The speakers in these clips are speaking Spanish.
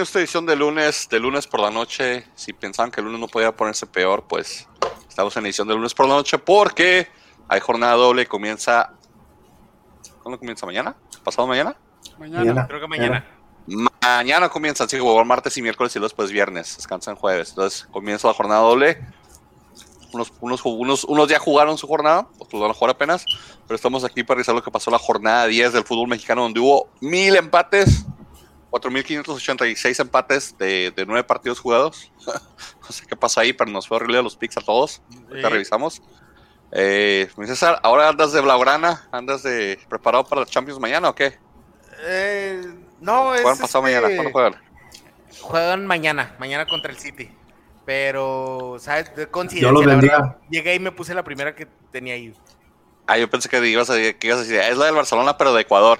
Bienvenidos a esta edición de lunes, de lunes por la noche. Si pensaban que el lunes no podía ponerse peor, pues estamos en edición de lunes por la noche porque hay jornada doble. Comienza. ¿Cuándo comienza? ¿Mañana? ¿Pasado mañana? Mañana. Creo que mañana. Mañana comienza, así que jugar martes y miércoles y luego después viernes. Descansan jueves. Entonces comienza la jornada doble. Unos, unos, unos, unos ya jugaron su jornada, otros van a jugar apenas, pero estamos aquí para revisar lo que pasó la jornada 10 del fútbol mexicano, donde hubo mil empates, 4.586 empates de, de nueve partidos jugados. no sé qué pasa ahí, pero nos fue horrible los picks a todos. Ahorita Sí. revisamos. Eh, mi César, ¿ahora andas de Blaugrana? ¿Andas de preparado para los Champions mañana o qué? Eh, no, es. ¿Juegan pasado este, mañana? ¿Cuándo juegan? Juegan mañana, mañana contra el City. Pero, ¿sabes? De Yo la vendía. verdad, Llegué y me puse la primera que tenía ahí. Ah, yo pensé que ibas a, que ibas a decir, es la del Barcelona, pero de Ecuador.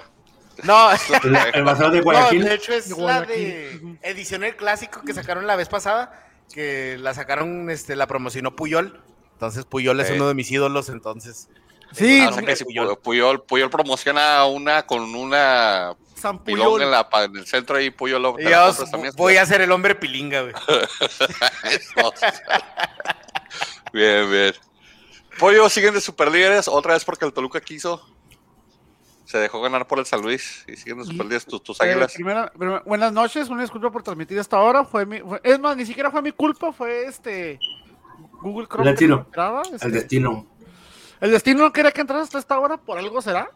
No, El, el Barcelona de no, Guayaquil. de hecho es De la de edición el clásico que sacaron la vez pasada, que la sacaron, este, la promocionó Puyol. Entonces Puyol es uno de mis ídolos, entonces. Sí, no sé que si Puyol. Puyol, Puyol promociona una con una San Puyol. en, la, pa- en el centro y Puyol Y yo también. voy a ser el hombre pilinga, güey. bien, bien. Pollo siguen de superlíderes, otra vez porque el Toluca quiso. Se dejó ganar por el San Luis y siguen superlíderes tus, tus Eh, águilas. primera- primera- buenas noches, una disculpa por transmitir hasta ahora. Fue mi, fue- es más, ni siquiera fue mi culpa, fue este Google Chrome. El destino. entraba, este, El destino. el destino no quería que entraras hasta esta hora, por algo será.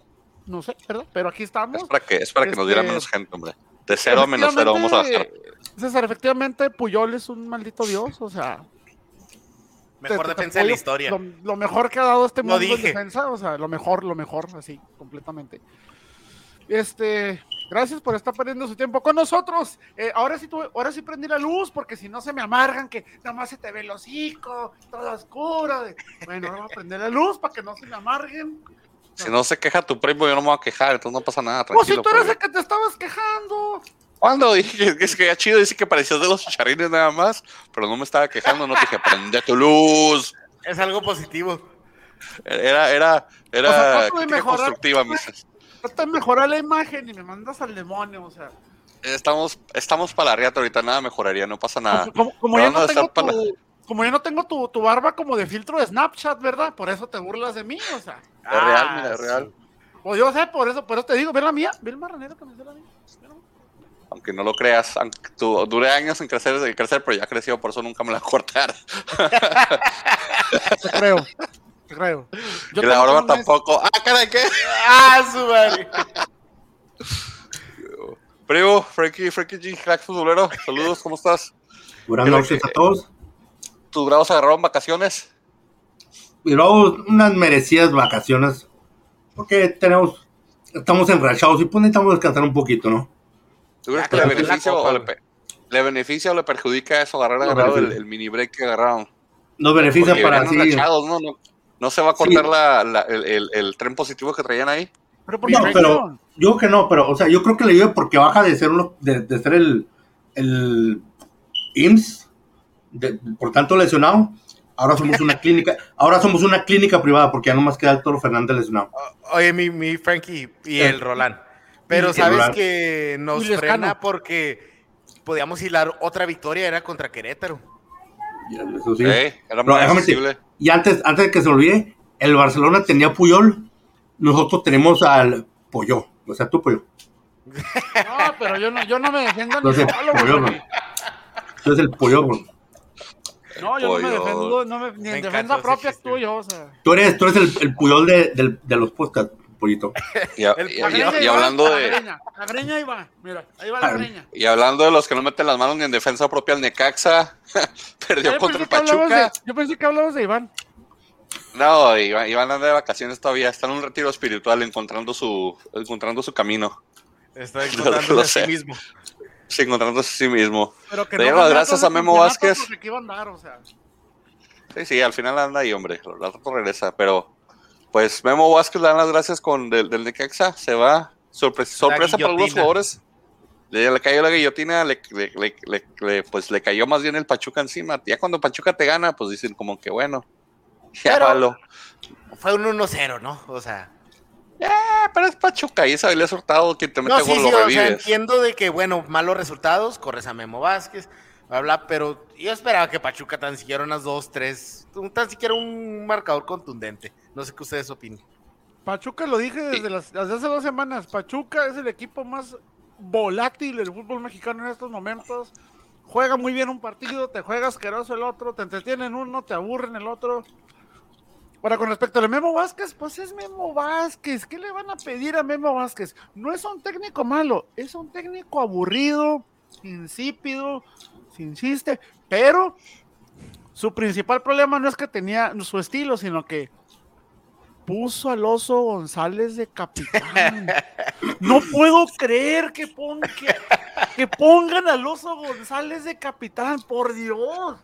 No sé, ¿verdad? Pero aquí estamos. Es para que, es para que nos diera Este- menos gente, hombre. De cero a menos cero vamos a bajar. César, efectivamente, Puyol es un maldito dios, o sea. Mejor te- te defensa de la historia. Lo, lo mejor que ha dado este mundo en defensa, o sea, lo mejor, lo mejor, así, completamente. Este, gracias por estar perdiendo su tiempo con nosotros. Eh, ahora sí, tuve- ahora sí prendí la luz, porque si no se me amargan, que nada más se te ve el hocico, todo oscuro. de- Bueno, ahora voy a prender la luz para que no se me amarguen. Si no se queja tu primo, yo no me voy a quejar, entonces no pasa nada, Pues si tranquilo. tú eres el que te estabas quejando. ¿Cuándo? Dije que es que ya chido, dice que parecías de los chicharines nada más, pero no me estaba quejando, no te dije, prende tu luz. Es algo positivo. Era, era, era O sea, trato de crítica mejorar. constructiva, mis. Trata de mejorar la imagen y me mandas al demonio, o sea. Estamos, estamos para la riata ahorita, nada mejoraría, no pasa nada. Como, como yo no tengo tu, como yo no tengo tu, tu barba como de filtro de Snapchat, ¿verdad? Por eso te burlas de mí, o sea. Es real, Ah, mira, es sí. real. Pues yo sé, por eso, por eso te digo, ve la mía, ve el marranero que me hace la mía. Mira. Aunque no lo creas, aunque tú, duré años en crecer, en crecer, pero ya creció, por eso nunca me la cortar. Te creo, te creo. Yo y la mes- tampoco. ¡Ah, caray, qué! ¡Ah, su madre! Primo, Frankie, Frankie G, crack futbolero, saludos, ¿cómo estás? Buenas noches a todos. ¿Tus grados agarraron vacaciones? Y luego unas merecidas vacaciones. Porque tenemos. Estamos enrachados y pues necesitamos descansar un poquito, ¿no? ¿Tú crees que le beneficia, o le, beneficia o le perjudica eso agarrar No, agarrado el, mini break que agarraron? Nos beneficia Porque para rachados, ¿no? No, no se va a cortar la, la- el, el- el tren positivo que traían ahí. Pero por No, pero no? yo creo que no, pero, o sea, yo creo que le ayuda porque baja de ser uno, de, de ser el, el IMSS, de- por tanto lesionado. Ahora somos una clínica, ahora somos una clínica privada porque ya nomás queda el Toro Fernández lesionado. Oye, mi, mi Frankie y el Roland. Pero sabes que nos Lescano. frena porque podíamos hilar otra victoria, era contra Querétaro. Y Eso sí. ¿eh? Era Pero déjame. Y antes, antes de que se olvide, el Barcelona tenía Puyol, nosotros tenemos al Pollo, o sea, tú Pollo. No, pero yo no, yo no me defiendo ni Entonces, solo, Pollo, güey. Entonces el Pollo, güey. No, yo no me Pollo. defiendo, no me, ni Me en defensa propia yo, o sea. Tú eres, tú eres el, el Puyol de, del- de los podcasts, Pollito. Y, a- hablando la de greña, la greña ahí va, mira, ahí va la greña. y hablando de los que no meten las manos ni en defensa propia, el Necaxa perdió Yo contra el Pachuca. de, yo pensé que hablabas de Iván. No, Iván, Iván anda de vacaciones todavía, está en un retiro espiritual encontrando su, encontrando su camino, Está Lo encontrándose a sé. sí mismo. sí, encontrándose a sí mismo. Pero que doy las gracias a Memo Vázquez. andar, o sea. Sí, sí, al final anda ahí, hombre. Al rato regresa, pero pues Memo Vázquez le dan las gracias con del, del Necaxa, se va. Sorpre- sorpresa para algunos jugadores. Le, le cayó la guillotina, le, le- le- le- le- pues le cayó más bien el Pachuca encima. Ya cuando Pachuca te gana, pues dicen como que bueno, ya valo. Fue un 1-0, ¿no? O sea, pero es Pachuca y esa habilidad Hurtado quien te mete No, sí, gol sí, lo o sea, revives. entiendo de que, bueno, malos resultados, corres a Memo Vázquez, bla, bla, pero yo esperaba que Pachuca tan siquiera unas dos, tres, un- tan siquiera un marcador contundente. No sé qué ustedes opinen. Pachuca lo dije desde, las, desde hace dos semanas. Pachuca es el equipo más volátil del fútbol mexicano en estos momentos. Juega muy bien un partido, te juega asqueroso el otro, te entretienen uno, te aburren el otro. Ahora, con respecto a Memo Vázquez, pues es Memo Vázquez. ¿Qué le van a pedir a Memo Vázquez? No es un técnico malo, es un técnico aburrido, insípido, se insiste, pero su principal problema no es que tenía su estilo, sino que puso al oso González de capitán. No puedo creer que, pon- que, que pongan al oso González de capitán, por Dios.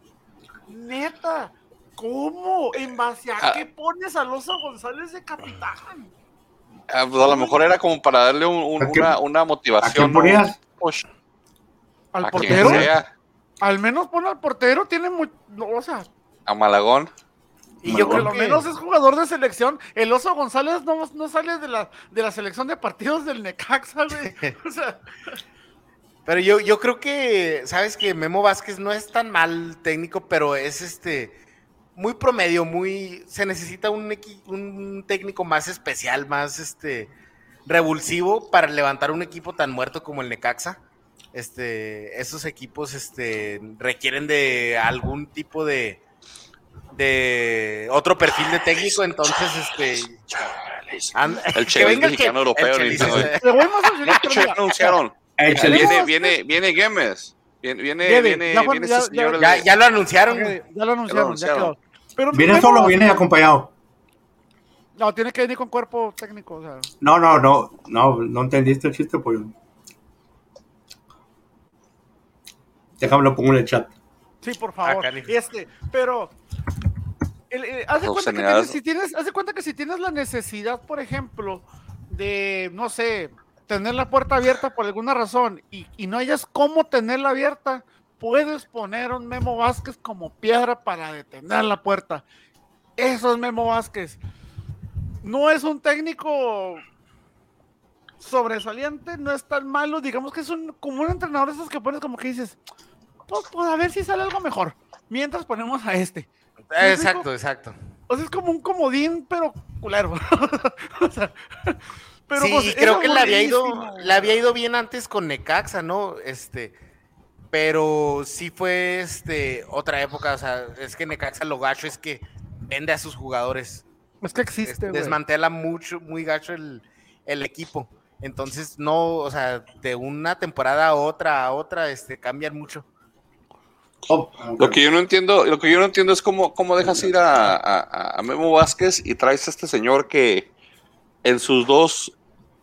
Neta, ¿cómo? ¿En base a Ah. qué pones al oso González de capitán? Ah, pues a lo mejor era como para darle un- un- ¿A quién- una, una ¿A motivación. quién ¿no? Al portero, sea, al menos pon al portero, tiene muy, no, o sea, a Malagón. Y yo por creo lo que... menos es jugador de selección. El oso González no, no sale de la, de la selección de partidos del Necaxa, güey. O sea, Pero yo, yo creo que, sabes que Memo Vázquez no es tan mal técnico, pero es este muy promedio, muy se necesita un, un técnico más especial, más este revulsivo para levantar un equipo tan muerto como el Necaxa. Este, esos equipos este requieren de algún tipo de de otro perfil de técnico, entonces este and- El que venga el mexicano que- europeo, el eh, anunciaron. Viene, viene, viene Gemes. Viene, viene, Viene, viene, ya viene ya- este señor. ya- el ya, de- ya lo anunciaron. Ya lo anunciaron, ya anunciaron. quedó. Pero ¿Viene solo viene acompañado? No, tiene que venir con cuerpo técnico, o sea. No, no, no, no, no entendiste el chiste, pues. Déjame lo pongo en el chat. Sí, por favor. Ah, este, pero el- el- haz de cuenta que tienes, si tienes, haz de cuenta que si tienes la necesidad, por ejemplo, de, no sé, tener la puerta abierta por alguna razón y, y no hayas cómo tenerla abierta, puedes poner un Memo Vázquez como piedra para detener la puerta. Eso es Memo Vázquez. No es un técnico sobresaliente, no es tan malo, digamos que es un, como un entrenador de esos que pones como que dices, pues, pues, a ver si sale algo mejor. Mientras ponemos a este. Exacto, exacto. O sea, es como un comodín, pero culero. o sea, pero sí, pues, creo que le había ido, le había ido bien antes con Necaxa, ¿no? Este, pero sí fue este otra época, o sea, es que Necaxa lo gacho es que vende a sus jugadores, Es que existe, güey. desmantela mucho, muy gacho el, el equipo. Entonces, no, o sea, de una temporada a otra a otra, este, cambian mucho. Oh, Lo que yo no entiendo, lo que yo no entiendo es cómo, cómo dejas ir a, a- a Memo Vázquez y traes a este señor que en sus dos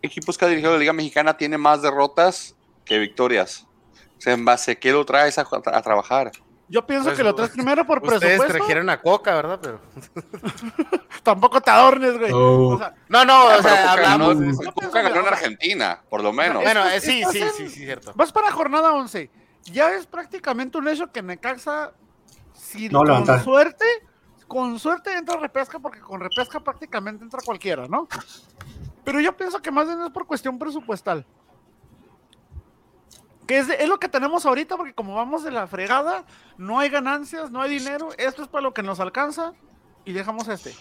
equipos que ha dirigido la Liga Mexicana tiene más derrotas que victorias. O sea, en base a qué lo traes a, a trabajar. Yo pienso Pues, que lo traes primero por Ustedes presupuesto. trajeron a Coca, ¿verdad? Pero... Tampoco te adornes, güey. Oh. O sea, No, no, o sea, hablamos. Yo Coca ganó en Argentina, por lo menos. Bueno, eh, sí, sí, en- sí, sí, cierto. vas para jornada 11. Ya es prácticamente un hecho que Necaxa, si No con suerte, con suerte entra repesca, porque con repesca prácticamente entra cualquiera, ¿no? Pero yo pienso que más bien es por cuestión presupuestal. Que es, de- es lo que tenemos ahorita, porque como vamos de la fregada, no hay ganancias, no hay dinero, esto es para lo que nos alcanza y dejamos este.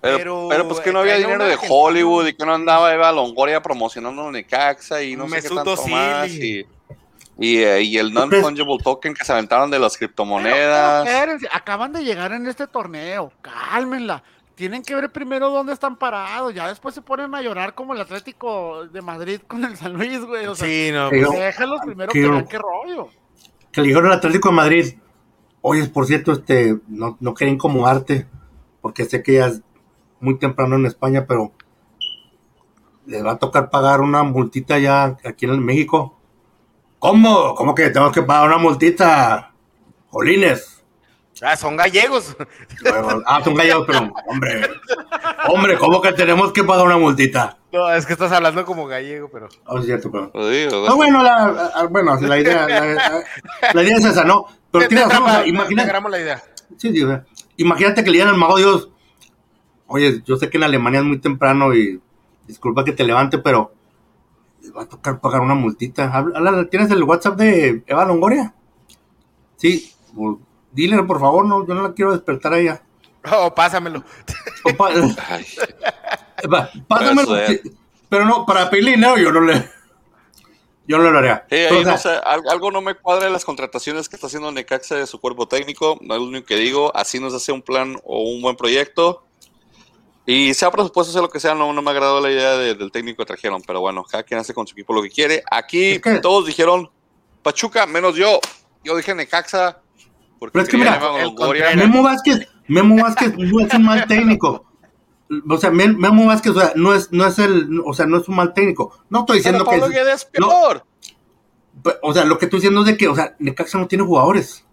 Pero, Pero, pero, pues que no eh, había dinero de. Hollywood y que no andaba Eva Longoria promocionando Necaxa y no sé qué tanto Özil más. y- Y, eh, y el non-fungible token que se aventaron de las criptomonedas. pero acaban de llegar en este torneo, cálmenla. Tienen que ver primero dónde están parados, ya después se ponen a llorar como el Atlético de Madrid con el San Luis, güey. O sea, Sí, no, pues, déjalos primero que vean qué rollo. Que le dijeron al Atlético de Madrid, oye, por cierto, este, no, no quería incomodarte, porque sé que ya es muy temprano en España, pero les va a tocar pagar una multita ya aquí en México. ¿Cómo? ¿Cómo que tengo que pagar una multita? Jolines. ah, son gallegos. Bueno, ah, son gallegos, pero hombre, hombre, ¿cómo que tenemos que pagar una multita? No, es que estás hablando como gallego, pero. Oh, es cierto, pero... Digo, No, bueno, la, ah, bueno, la idea, la, idea es esa, ¿no? Pero tienes razón, o sea, atrapa- te imagina- agarramos la idea. Sí, sí, o sea, imagínate que le digan al mago Dios, oye, yo sé que en Alemania es muy temprano y disculpa que te levante, pero va a tocar pagar una multita. ¿Tienes el WhatsApp de Eva Longoria? Sí, pues, dile por favor, no, yo no la quiero despertar a ella. Oh, pásamelo. O pa- Ay, va, pásamelo, pero no, para pedirle dinero yo no le, yo no lo haría. Sí, ahí no sé, al- algo no me cuadra de las contrataciones que está haciendo Necaxa de su cuerpo técnico. No es lo único que digo. Así nos hace un plan o un buen proyecto. Y sea presupuesto, sea lo que sea, no, no me agradó la idea de- del técnico que trajeron. Pero bueno, cada quien hace con su equipo lo que quiere. Aquí Es que- todos dijeron Pachuca, menos yo. Yo dije Necaxa. Porque Pero es que mira, el. Memo Vázquez, Memo Vázquez no es un mal técnico. O sea, Mem- Memo Vázquez, o sea, no es, no es el, o sea, no es un mal técnico. No estoy Pero diciendo Pablo que, es peor. Pe- O sea, lo que estoy diciendo es de que, o sea, Necaxa no tiene jugadores.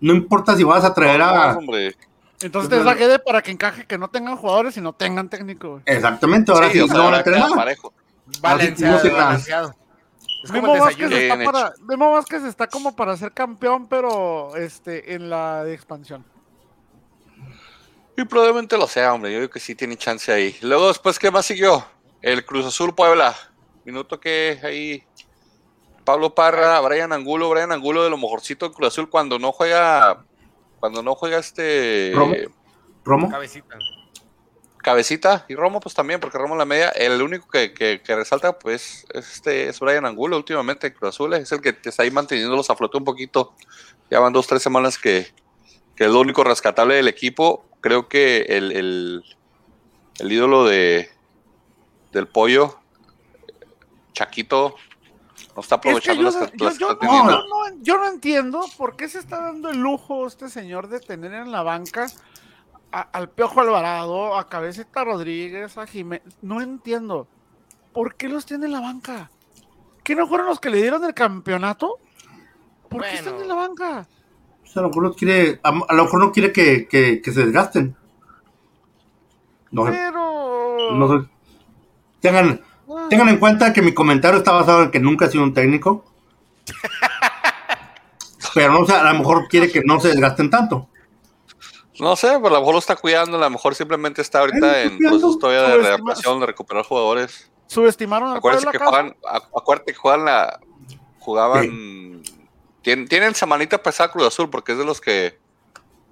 No importa si vas a traer No, a. hombre. Entonces te la quede para que encaje que no tengan jugadores y no tengan técnico, güey. Exactamente, ahora sí, o sea, no van a parejo. Balanceado, balanceado. Es como Memo Vázquez, está para, Memo Vázquez está como para ser campeón, pero este en la de expansión. Y probablemente lo sea, hombre. Yo creo que sí tiene chance ahí. Luego, después, ¿qué más siguió? El Cruz Azul Puebla. Minuto que ahí. Pablo Parra, Brian Angulo, Brian Angulo de lo mejorcito en Cruz Azul cuando no juega. Cuando no juega este. Romo. Romo. Cabecita. Cabecita y Romo, pues también, porque Romo en la media. El único que, que- que resalta, pues, este es Brian Angulo últimamente en Cruz Azul. Es el que te está ahí manteniéndolos a flote un poquito. Ya van dos, tres semanas que, que es lo único rescatable del equipo. Creo que el, el, el ídolo de del pollo, Chaquito, no está Es que aprovechando yo, las no- que yo- las no, no- yo no entiendo por qué se está dando el lujo este señor de tener en la banca a- al Piojo Alvarado, a Cabecita Rodríguez, a Jiménez. No entiendo. ¿Por qué los tiene en la banca? ¿Qué no fueron los que le dieron el campeonato? ¿Por qué están en la banca? O sea, a lo mejor no quiere, a, a lo mejor no quiere que, que- que se desgasten. No, Pero. no sé. Tengan, tengan en cuenta que mi comentario está basado en que nunca ha sido un técnico. Pero no sé, a lo mejor quiere que no se desgasten tanto. No sé, pero a lo mejor lo está cuidando, a lo mejor simplemente está ahorita en cuidando. proceso todavía de readaptación, de recuperar jugadores. Subestimaron al Acuérdense que juegan, acuérdate que juegan la, jugaban, tienen, tienen semanita pesada Cruz Azul porque es de los que,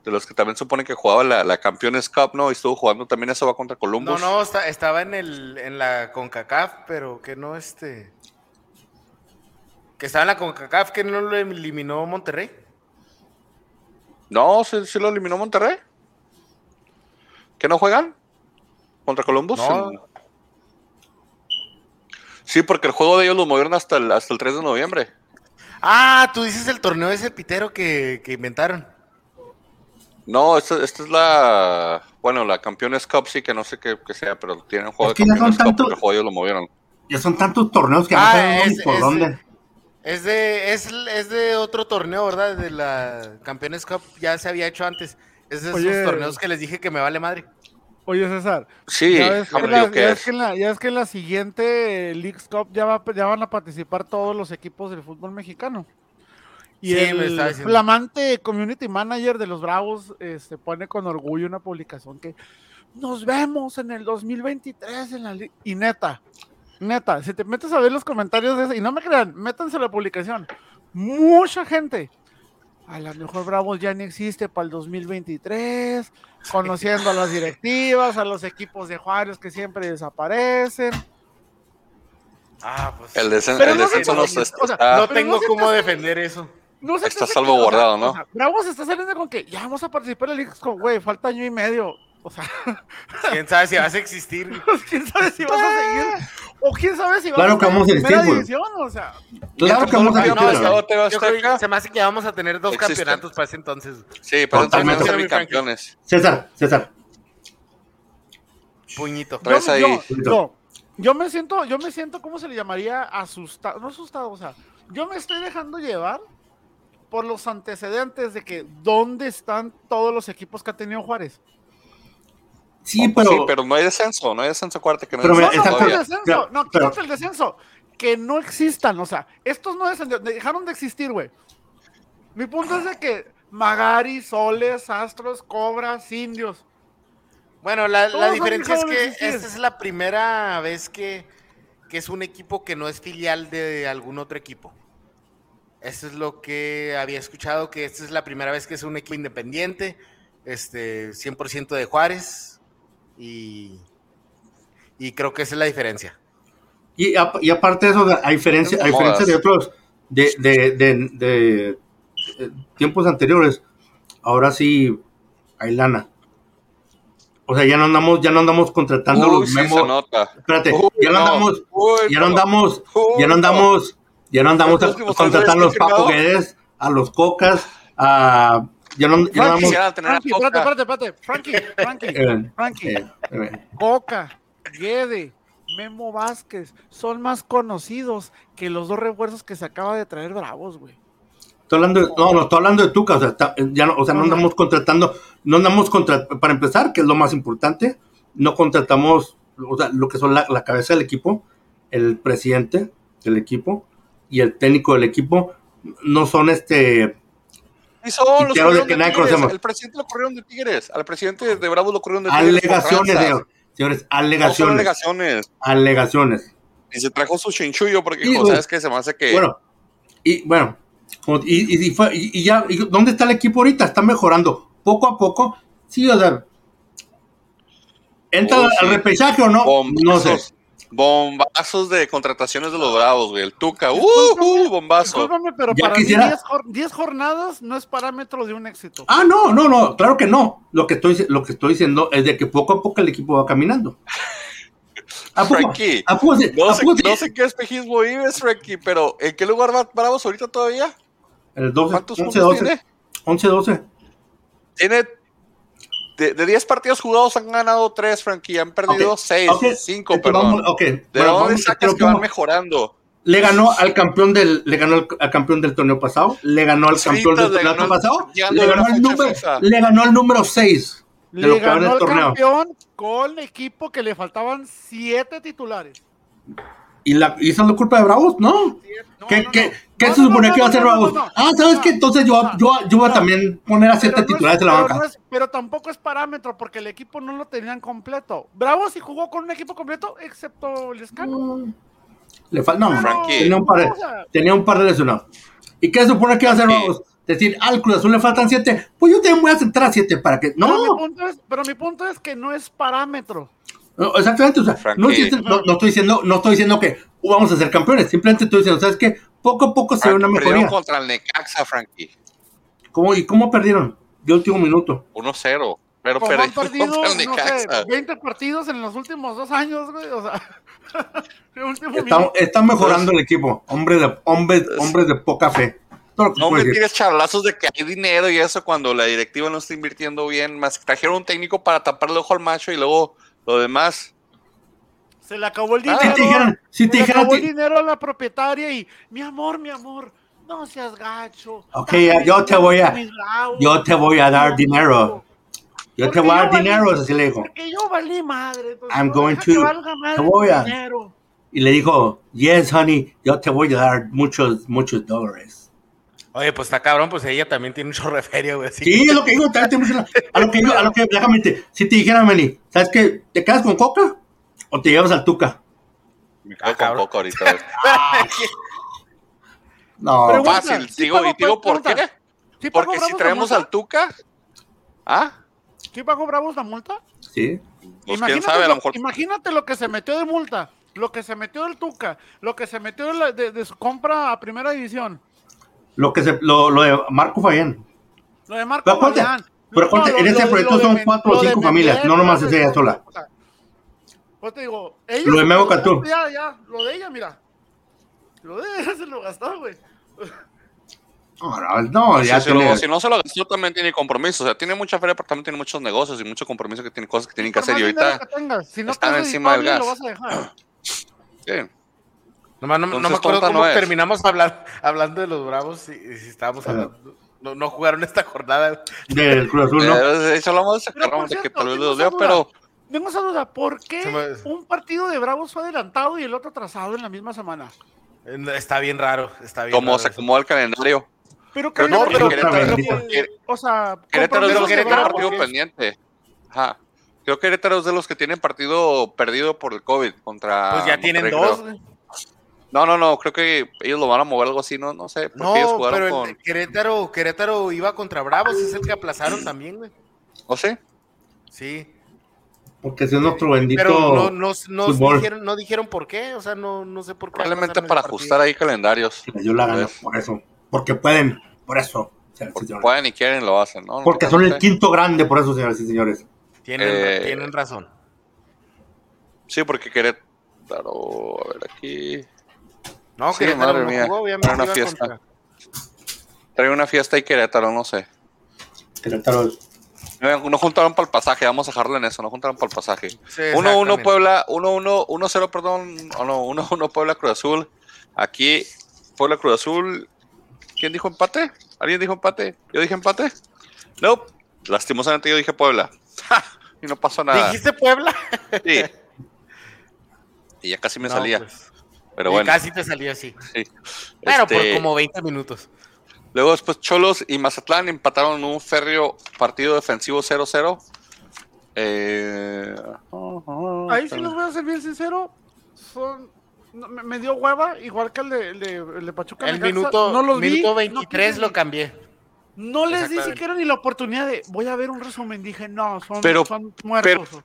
de los que también supone que jugaba la, la Campeones Cup, ¿no? Y estuvo jugando también eso va contra No, Columbus. no, está- estaba en el en la CONCACAF, pero que no este. Que estaba en la CONCACAF, que no lo eliminó Monterrey. No, sí, sí lo eliminó Monterrey. ¿Que no juegan? ¿Contra Columbus? No. En- Sí, porque el juego de ellos lo movieron hasta el, hasta el 3 de noviembre. Ah, tú dices el torneo ese pitero que, que inventaron. No, esta, esta es la. Bueno, la Campeones Cup sí que no sé qué, qué sea, pero tienen juego Es de que ya son Campeones Cup tanto- porque el juego ellos lo movieron. Ya son tantos torneos que Ah, no sabemos ni es- por es- dónde. Es de, es, es de otro torneo, ¿verdad? De la Campeones Cup, ya se había hecho antes. Es de esos torneos que les dije que me vale madre. Oye, César. Sí, ya ves, que en la, ¿yo qué ya es? que en la- ya ves que en la siguiente Leagues Cup ya, va, ya van a participar todos los equipos del fútbol mexicano. Y Sí, el flamante community manager de los Bravos este, pone con orgullo una publicación que nos vemos en el 2023 en la li-". Y neta, neta, si te metes a ver los comentarios de ese, y no me crean, métanse a la publicación. Mucha gente. A lo mejor Bravos ya ni existe para el 2023, conociendo a las directivas, a los equipos de Juárez que siempre desaparecen. Ah, pues. El, descenso no se o sea, está- no tengo no cómo defender eso. No te Está salvaguardado, o sea, ¿no? o sea, Bravos está saliendo con que ya vamos a participar en el Leagues güey, falta año y medio. O sea, Quién sabe si vas a existir. quién sabe si vas a seguir. O quién sabe si vas Claro a que vamos en a primera existir, división, o sea. Claro que vamos a existir, se me hace que vamos a tener dos Existen. campeonatos para ese entonces. Sí, pero Totalmente. también ser bicampeones. César, César. Puñito. Yo, ahí. yo- yo- yo me siento, yo me siento, ¿cómo se le llamaría? Asustado, no asustado, o sea, yo me estoy dejando llevar por los antecedentes de que dónde están todos los equipos que ha tenido Juárez. Sí, pero, sí, pero no hay descenso, no hay descenso cuarta que no Pero No, no, no, el descenso, no, pero- quítate el descenso, que no existan, o sea, estos no descendieron, dejaron de existir, güey. Mi punto es de que Magari, Soles, Astros, Cobras, Indios, Bueno, la, la diferencia es que esta es la primera vez que, que es un equipo que no es filial de algún otro equipo. Eso es lo que había escuchado, que esta es la primera vez que es un equipo independiente, este, 100% de Juárez, y, y creo que esa es la diferencia. Y, a- y aparte de eso, a diferencia, a diferencia de otros, de, de, de, de, tiempos anteriores, ahora sí hay lana. O sea, ya no andamos, ya no andamos contratando Uy, los sí memos. se nota. Espérate, Uy, ya no no. andamos, Uy, ya no andamos, Uy, ya no no. andamos, ya no andamos Los a- los Paco. Guedes, a los Cocas, a ya no, ya no Frankie, a Frankie, espérate, espérate, espérate. Frankie, Frankie, eh, Frankie. eh, eh, Coca, Guede, Memo Vázquez son más conocidos que los dos refuerzos que se acaba de traer Bravos, güey. Estoy hablando de, no, no, estoy hablando de Tuca, o sea, está- ya no, o sea, no andamos contratando, no andamos contra, para empezar, que es lo más importante, no contratamos, o sea, lo que son la, la cabeza del equipo, el presidente del equipo y el técnico del equipo, no son este, Y son los de que de nadie Tigres. conocemos. El presidente lo corrieron de Tigres. Al presidente de Bravos lo corrieron de Tigres. alegaciones, señor- señores, No alegaciones, alegaciones. alegaciones. Y se trajo su chinchullo porque Sí. ¿sabes qué? Se me hace que... Bueno, y bueno, y, y, y fue- y- ya, y ¿dónde está el equipo ahorita? Está mejorando poco a poco, sí, o sea, ¿entra Oh, al repechaje o no? No sé. Bombazos, de contrataciones de los Bravos, güey. El Tuca, ¡uh! Uh, bombazo. Discúlpame, pero Ya para quisiera- mí 10 jor- 10 jornadas no es parámetro de un éxito. Ah, no, no, no, claro que no. Lo que estoy, lo que estoy diciendo es de que poco a poco el equipo va caminando. ¿A poco? Frankie, ¿A poco se- No a sé, poco no sé qué espejismo vives, Frankie, pero ¿en qué lugar va Bravos ahorita todavía? El 12, ¿Cuántos 11, puntos 12, tiene? 11, 12. Tiene... De, de 10 partidos jugados han ganado 3, Frankie. Han perdido Ok, 6, ok, 5, entonces perdón. vamos- ok, ¿De bueno, dónde vamos, sacas que van mejorando? Le ganó al campeón del, le ganó al, al campeón del torneo pasado, le ganó al campeón del torneo ganó pasado, le ganó, el número, le ganó el número 6 de lo Le que en ganó el el torneo. campeón con equipo que le faltaban 7 titulares. ¿Y, la, ¿Y eso es la culpa de Bravos? No. No, ¿Qué, no, qué, no. qué No, se no, supone no, que iba a no, hacer no, Bravos? no, no. ah, ¿sabes No, qué? Entonces yo, no, yo, yo voy a no. también poner a siete no titulares de la pero banca. no es- pero tampoco es parámetro porque el equipo no lo tenían completo. Bravo sí jugó con un equipo completo, excepto el Escano. Le falta, no, Frankie. tenía un par de, tenía un par de lesionados. ¿Y qué se supone que iba a hacer. Bravos? Decir, al Cruz Azul le faltan siete. Pues yo también voy a centrar a siete para que. pero, mi No, punto es, pero mi punto es que no es parámetro. No, exactamente. O sea, Frankie. no, estoy diciendo- no- no estoy diciendo, no estoy diciendo que uh, vamos a ser campeones. Simplemente estoy diciendo, ¿sabes qué? Poco a poco se ve una Frankie, perdieron mejoría. contra el Necaxa, Frankie. ¿Cómo, ¿Y cómo perdieron? De último minuto. 1-0. Pero han perdieron perdido, contra el no sé, Necaxa. 20 partidos en los últimos dos años, güey. O sea, el último Está, minuto. está mejorando el equipo. Hombres de, hombres, hombres de poca fe. No me tires charlazos de que hay dinero y eso cuando la directiva no está invirtiendo bien. Más que trajeron un técnico para taparle el ojo al macho y luego lo demás. Se le acabó el Ah, dinero. Si te dijeran, si se te le dijeran, acabó el ti- dinero a la propietaria y, mi amor, mi amor, no seas gacho. Ok, yo te voy a- yo te voy a dar dinero. yo te voy a dar dinero, así le dijo. Porque yo valí madre. I'm no going to- valga madre te voy a-. Y le dijo, yes, honey, yo te voy a dar muchos, muchos dólares. Oye, pues está cabrón, pues ella también tiene un chorro de feria, güey. así Sí, es lo que digo, también te emociona. a lo que digo, a lo que, déjame, te- si te dijera, Meli, ¿sabes qué? ¿Te quedas con Coca o te llevas al Tuca? Me Ah, quedo con cabrón. poco ahorita. No, Pregunta, Fácil. ¿sí digo, ¿Y digo por pregunta, qué? ¿Sí pagó Porque si traemos al Tuca. ¿Ah? ¿Sí pagó Bravos la multa? sí. Pues quién sabe, a lo, lo mejor. imagínate lo que se metió de multa, lo que se metió del Tuca, lo que se metió de, la- de- de su compra a primera división, Lo, que se, lo, lo de Marco Fayán. lo de Marco Fabián. pero lo- en ese lo- proyecto de son cuatro o cinco familias, no nomás es ella sola. Pues te digo, ella Lo de Cantú. gastó, Ya, ya, lo de ella, mira. Lo de ella se lo gastó, güey. No, no, no, Si, ya se lo- tiene- si no se lo gastó, también tiene compromiso. O sea, tiene mucha feria, pero también tiene muchos negocios y mucho compromiso que tiene cosas que tienen que hacer. Y ahorita, si no están encima del gas. lo vas a dejar. sí. No, no Entonces, me acuerdo cómo no es. terminamos hablar, hablando de los Bravos y, y si estábamos hablando. No, no jugaron esta jornada. del Cruz Azul, ¿no? Eh, de hecho, hablamos de Pero, por de que tal vez los leo, esa pero. Tengo esa duda, ¿por qué me- un partido de Bravos fue adelantado y el otro atrasado en la misma semana? Está bien raro, está bien como se eso. acomoda el calendario. Pero Pero no, pero que- Querétaro- que- o sea, Querétaro es lo que de tiene Querétaro, Bravos, partido porque- pendiente. Ajá. Creo que Querétaro es de los que tienen partido perdido por el COVID contra. Pues ya tienen Monterrey, dos, creo. No, no, no, creo que ellos lo van a mover algo así, no, no sé. Porque ellos No, jugaron pero el con. de Querétaro, Querétaro iba contra Bravos, es el que aplazaron también, güey. ¿O sí? Sí. Porque ese es nuestro bendito. Pero no, no, no dijeron, no dijeron por qué, o sea, no, no sé por qué. Probablemente para ajustar ahí calendarios. Dio la gana, Pues, por eso. Porque pueden, por eso. Porque señores. pueden y quieren, lo hacen, ¿no? Porque No son el quinto grande, por eso, señoras y señores. Tienen, Eh, tienen razón. Sí, porque Querétaro. A ver, aquí. No, sí, Querétaro madre no mía, jugó, obviamente era una iba fiesta. contra- Trae una fiesta y Querétaro, no sé. Querétaro. No, no juntaron para el pasaje, vamos a dejarlo en eso, no juntaron para el pasaje. Sí, 1-1 exactamente. Puebla, 1-1, 1-0, perdón, oh, no, 1-1 Puebla Cruz Azul. Aquí, Puebla Cruz Azul. ¿Quién dijo empate? ¿Alguien dijo empate? ¿Yo dije empate? No, lastimosamente yo dije Puebla. Y no pasó nada. ¿Dijiste Puebla? Sí. Y ya casi me No, salía. pues, Pero y bueno. Casi te salió así. sí. Pero por Este, como 20 minutos. Luego después Cholos y Mazatlán empataron un férreo partido defensivo 0-0. Eh, Ahí sí les voy a ser bien sincero. Son, no, me, me dio hueva, igual que el de, el de, el de Pachuca. El minuto, no los minuto no 23 quise lo cambié. No les di siquiera ni la oportunidad de voy a ver un resumen. Dije, no, son, Pero- son muertos. Pero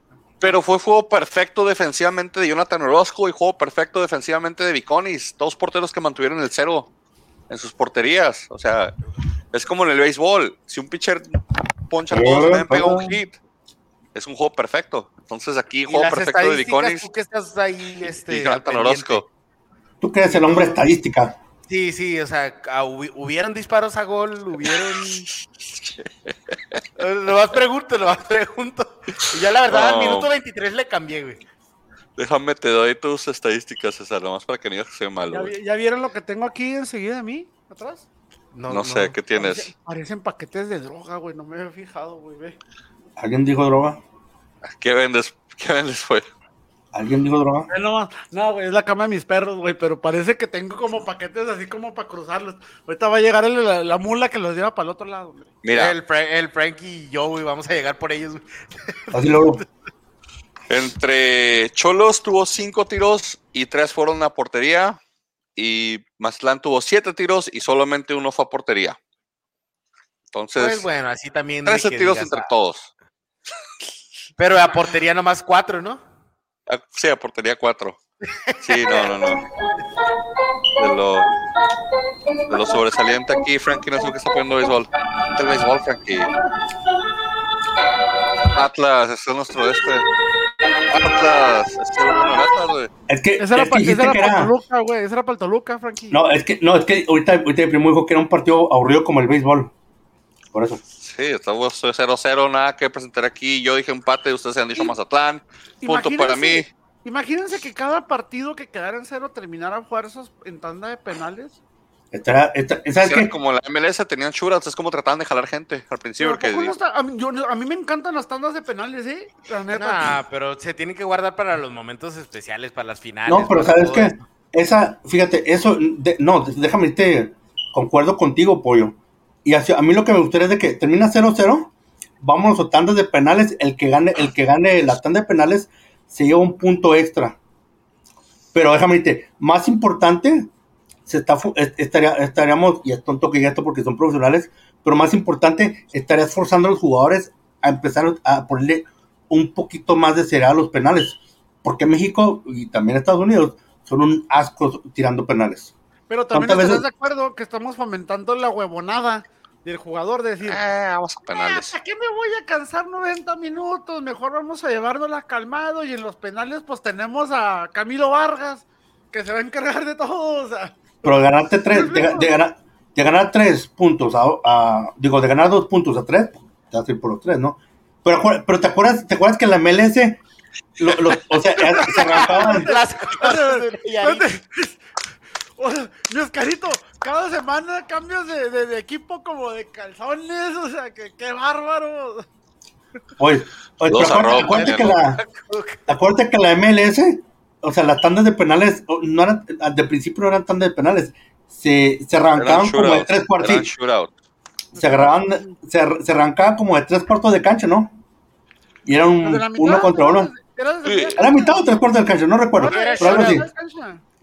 fue juego perfecto defensivamente de Jonathan Orozco y juego perfecto defensivamente de Viconis. Dos porteros que mantuvieron el cero en sus porterías. O sea, es como en el béisbol. Si un pitcher poncha a todos y nadie pega un hit, es un juego perfecto. Entonces aquí juego perfecto de Viconis tú que estás ahí, este, y al Jonathan. Orozco. Tú que eres el hombre estadística. Sí, sí, o sea, hubi- hubieron disparos a gol, hubieron... Lo más pregunto, lo más pregunto. Y yo la verdad, al No. minuto 23 le cambié, güey. Déjame te doy tus estadísticas, César, nomás para que no digas que soy malo. ¿Ya, ya vieron lo que tengo aquí enseguida de mí? ¿Atrás? No, sé, ¿qué tienes? Parecen, parecen paquetes de droga, güey. No me había fijado, güey. Ve. ¿Alguien dijo droga? ¿Qué vendes? ¿Qué vendes, güey? ¿Alguien dijo droga? No, güey, es la cama de mis perros, güey. Pero parece que tengo como paquetes así como para cruzarlos. Ahorita va a llegar el- la, la mula que los lleva para el otro lado, güey. Mira, El, el Frankie y yo, güey, vamos a llegar por ellos, güey. Así luego. Entre Cholos tuvo cinco tiros y tres fueron a portería. Y Mazatlán tuvo siete tiros y solamente uno fue a portería. Entonces, Pues bueno, así también. de 13 que tiros digas, entre ah, todos. Pero a portería nomás cuatro, ¿no? Ah, Sí, a portería cuatro. Sí, no, no, no. De lo, de lo sobresaliente aquí, Frankie no es lo que está poniendo béisbol. El béisbol, Frankie. Atlas, ese es nuestro este. Atlas, es el bueno Atlas, güey. Es que, Esa era, es que esa era que para era. Toluca, güey. Esa era para el Toluca, Frankie. No, es que, no, es que ahorita, ahorita mi primo dijo que era un partido aburrido como el béisbol. Por eso. Sí, estamos 0-0, nada que presentar aquí. Yo dije empate, ustedes se han dicho Mazatlán. Punto para mí. Imagínense- que cada partido que quedara en cero terminara a fuerzas en tanda de penales. Esta, esta, ¿Sabes Era qué? como la MLS tenían churas, es como trataban de jalar gente al principio. ¿a poco Porque no está? a, mí, yo a mí me encantan las tandas de penales, ¿eh? La neta. Nah, pero se tienen que guardar para los momentos especiales, para las finales. No, pero ¿sabes todo qué? Esa, fíjate, eso, de- no, déjame te concuerdo contigo, pollo. Y así- a mí lo que me gustaría es de que termina 0-0, vámonos a tandas de penales, el que gane, el que gane la tanda de penales se lleva un punto extra. Pero déjame decirte, más importante, se está, estaríamos, y es tonto que diga esto porque son profesionales, pero más importante, estarías forzando a los jugadores a empezar a ponerle un poquito más de seriedad a los penales. Porque México y también Estados Unidos son un asco tirando penales. Pero también ¿Cuántas estarás veces- de acuerdo que estamos fomentando la huevonada del jugador de decir, Eh, vamos a penales. ¿para qué me voy a cansar 90 minutos? Mejor vamos a llevárnosla calmado y en los penales pues tenemos a Camilo Vargas que se va a encargar de todo. O sea, Pero de ganarte tres, de, de ganar, de ganar tres puntos a, a- digo, de ganar dos puntos a tres, te vas a ir por los tres, ¿no? Pero, pero te acuerdas, te acuerdas que en la MLS, lo- lo- o sea, se arrancaban, Las cosas. O sea, mi Oscarito, cada semana cambios de, de- de equipo como de calzones, o sea, que qué bárbaro. oye, oye, pero acuérdate, acuérdate que la, acuérdate que la MLS, o sea, las tandas de penales, no eran, de principio no eran tandas de penales, se, se arrancaban como de tres cuartos, se agarraban, se, se arrancaban como de tres cuartos de cancha, ¿no? y era un mitad, uno contra uno. Era la mitad ¿A la mitad o tres cuartos del cancha? No recuerdo. No, era Pero algo así.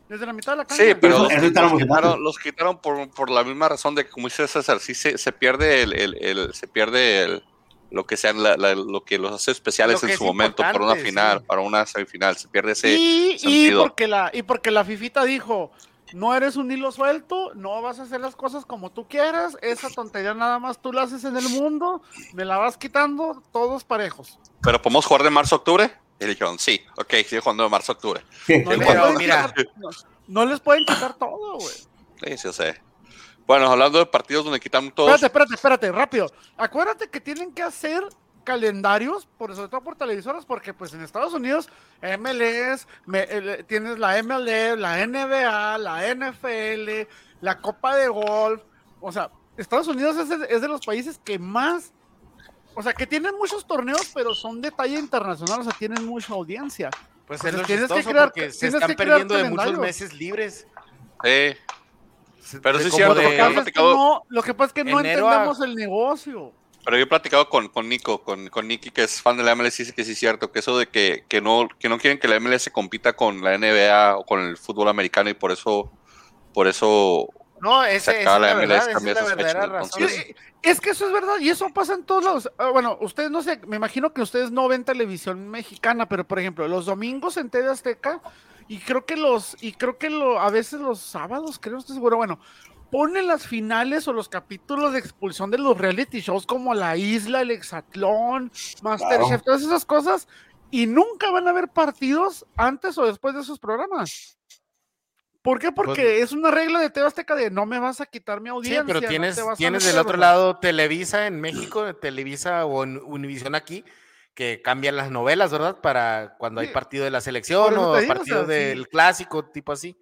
Desde la mitad de la cancha. Sí, pero los, los quitaron, los quitaron por, por la misma razón de que, como dice César, sí se, se pierde el, el- el- se pierde el- lo que sean la- la- lo que los hace especiales en es su momento para una final, sí. para una semifinal, se pierde ese y, y sentido. porque la y porque la fifita dijo no eres un hilo suelto, no vas a hacer las cosas como tú quieras, esa tontería nada más tú la haces en el mundo, me la vas quitando todos parejos. Pero podemos jugar de marzo a octubre. Y dijeron, sí, ok, sigue jugando de marzo a octubre. No, les pero pueden mira. quitar, no, no les pueden quitar todo, güey. Sí, sí, sé. Bueno, hablando de partidos donde quitan todos. Espérate, espérate, espérate, rápido. Acuérdate que tienen que hacer calendarios, por sobre todo por televisoras, porque pues en Estados Unidos, MLS, me- el- tienes la MLE, la NBA, la NFL, la Copa de Golf, o sea, Estados Unidos es de los países que más, o sea, que tienen muchos torneos, pero son de talla internacional, o sea, tienen mucha audiencia. Pues es lo tienes que chistoso crear- porque se tienes están que crear perdiendo de muchos meses libres. Sí, Pero sí es cierto, Lo que pasa es que platicado- no- lo que pasa es que no Enero a- entendemos el negocio. pero yo he platicado con, con Nico, con, con Nicky, que es fan de la MLS, y dice que sí es cierto, que eso de que, que no, que no quieren que la MLS compita con la NBA o con el fútbol americano y por eso, por eso No, ese, esa es la verdad, esa es la verdadera razón. Es que eso es verdad, y eso pasa en todos lados. Ah, Bueno, ustedes no sé, me imagino que ustedes no ven televisión mexicana, pero por ejemplo, los domingos en TV Azteca, y creo que los, y creo que lo, a veces los sábados, creo, estoy seguro, bueno, ponen las finales o los capítulos de expulsión de los reality shows como La Isla, El Exatlón, Masterchef, todas esas cosas, y nunca van a haber partidos antes o después de esos programas. ¿Por qué? Porque es una regla de TV Azteca de no me vas a quitar mi Sí, audiencia. pero no tienes, tienes meter, del otro lado Televisa en México, Televisa o en Univisión aquí, que cambian las novelas, ¿verdad? Para cuando hay Sí. partido de la selección o partido sí. del clásico, tipo así.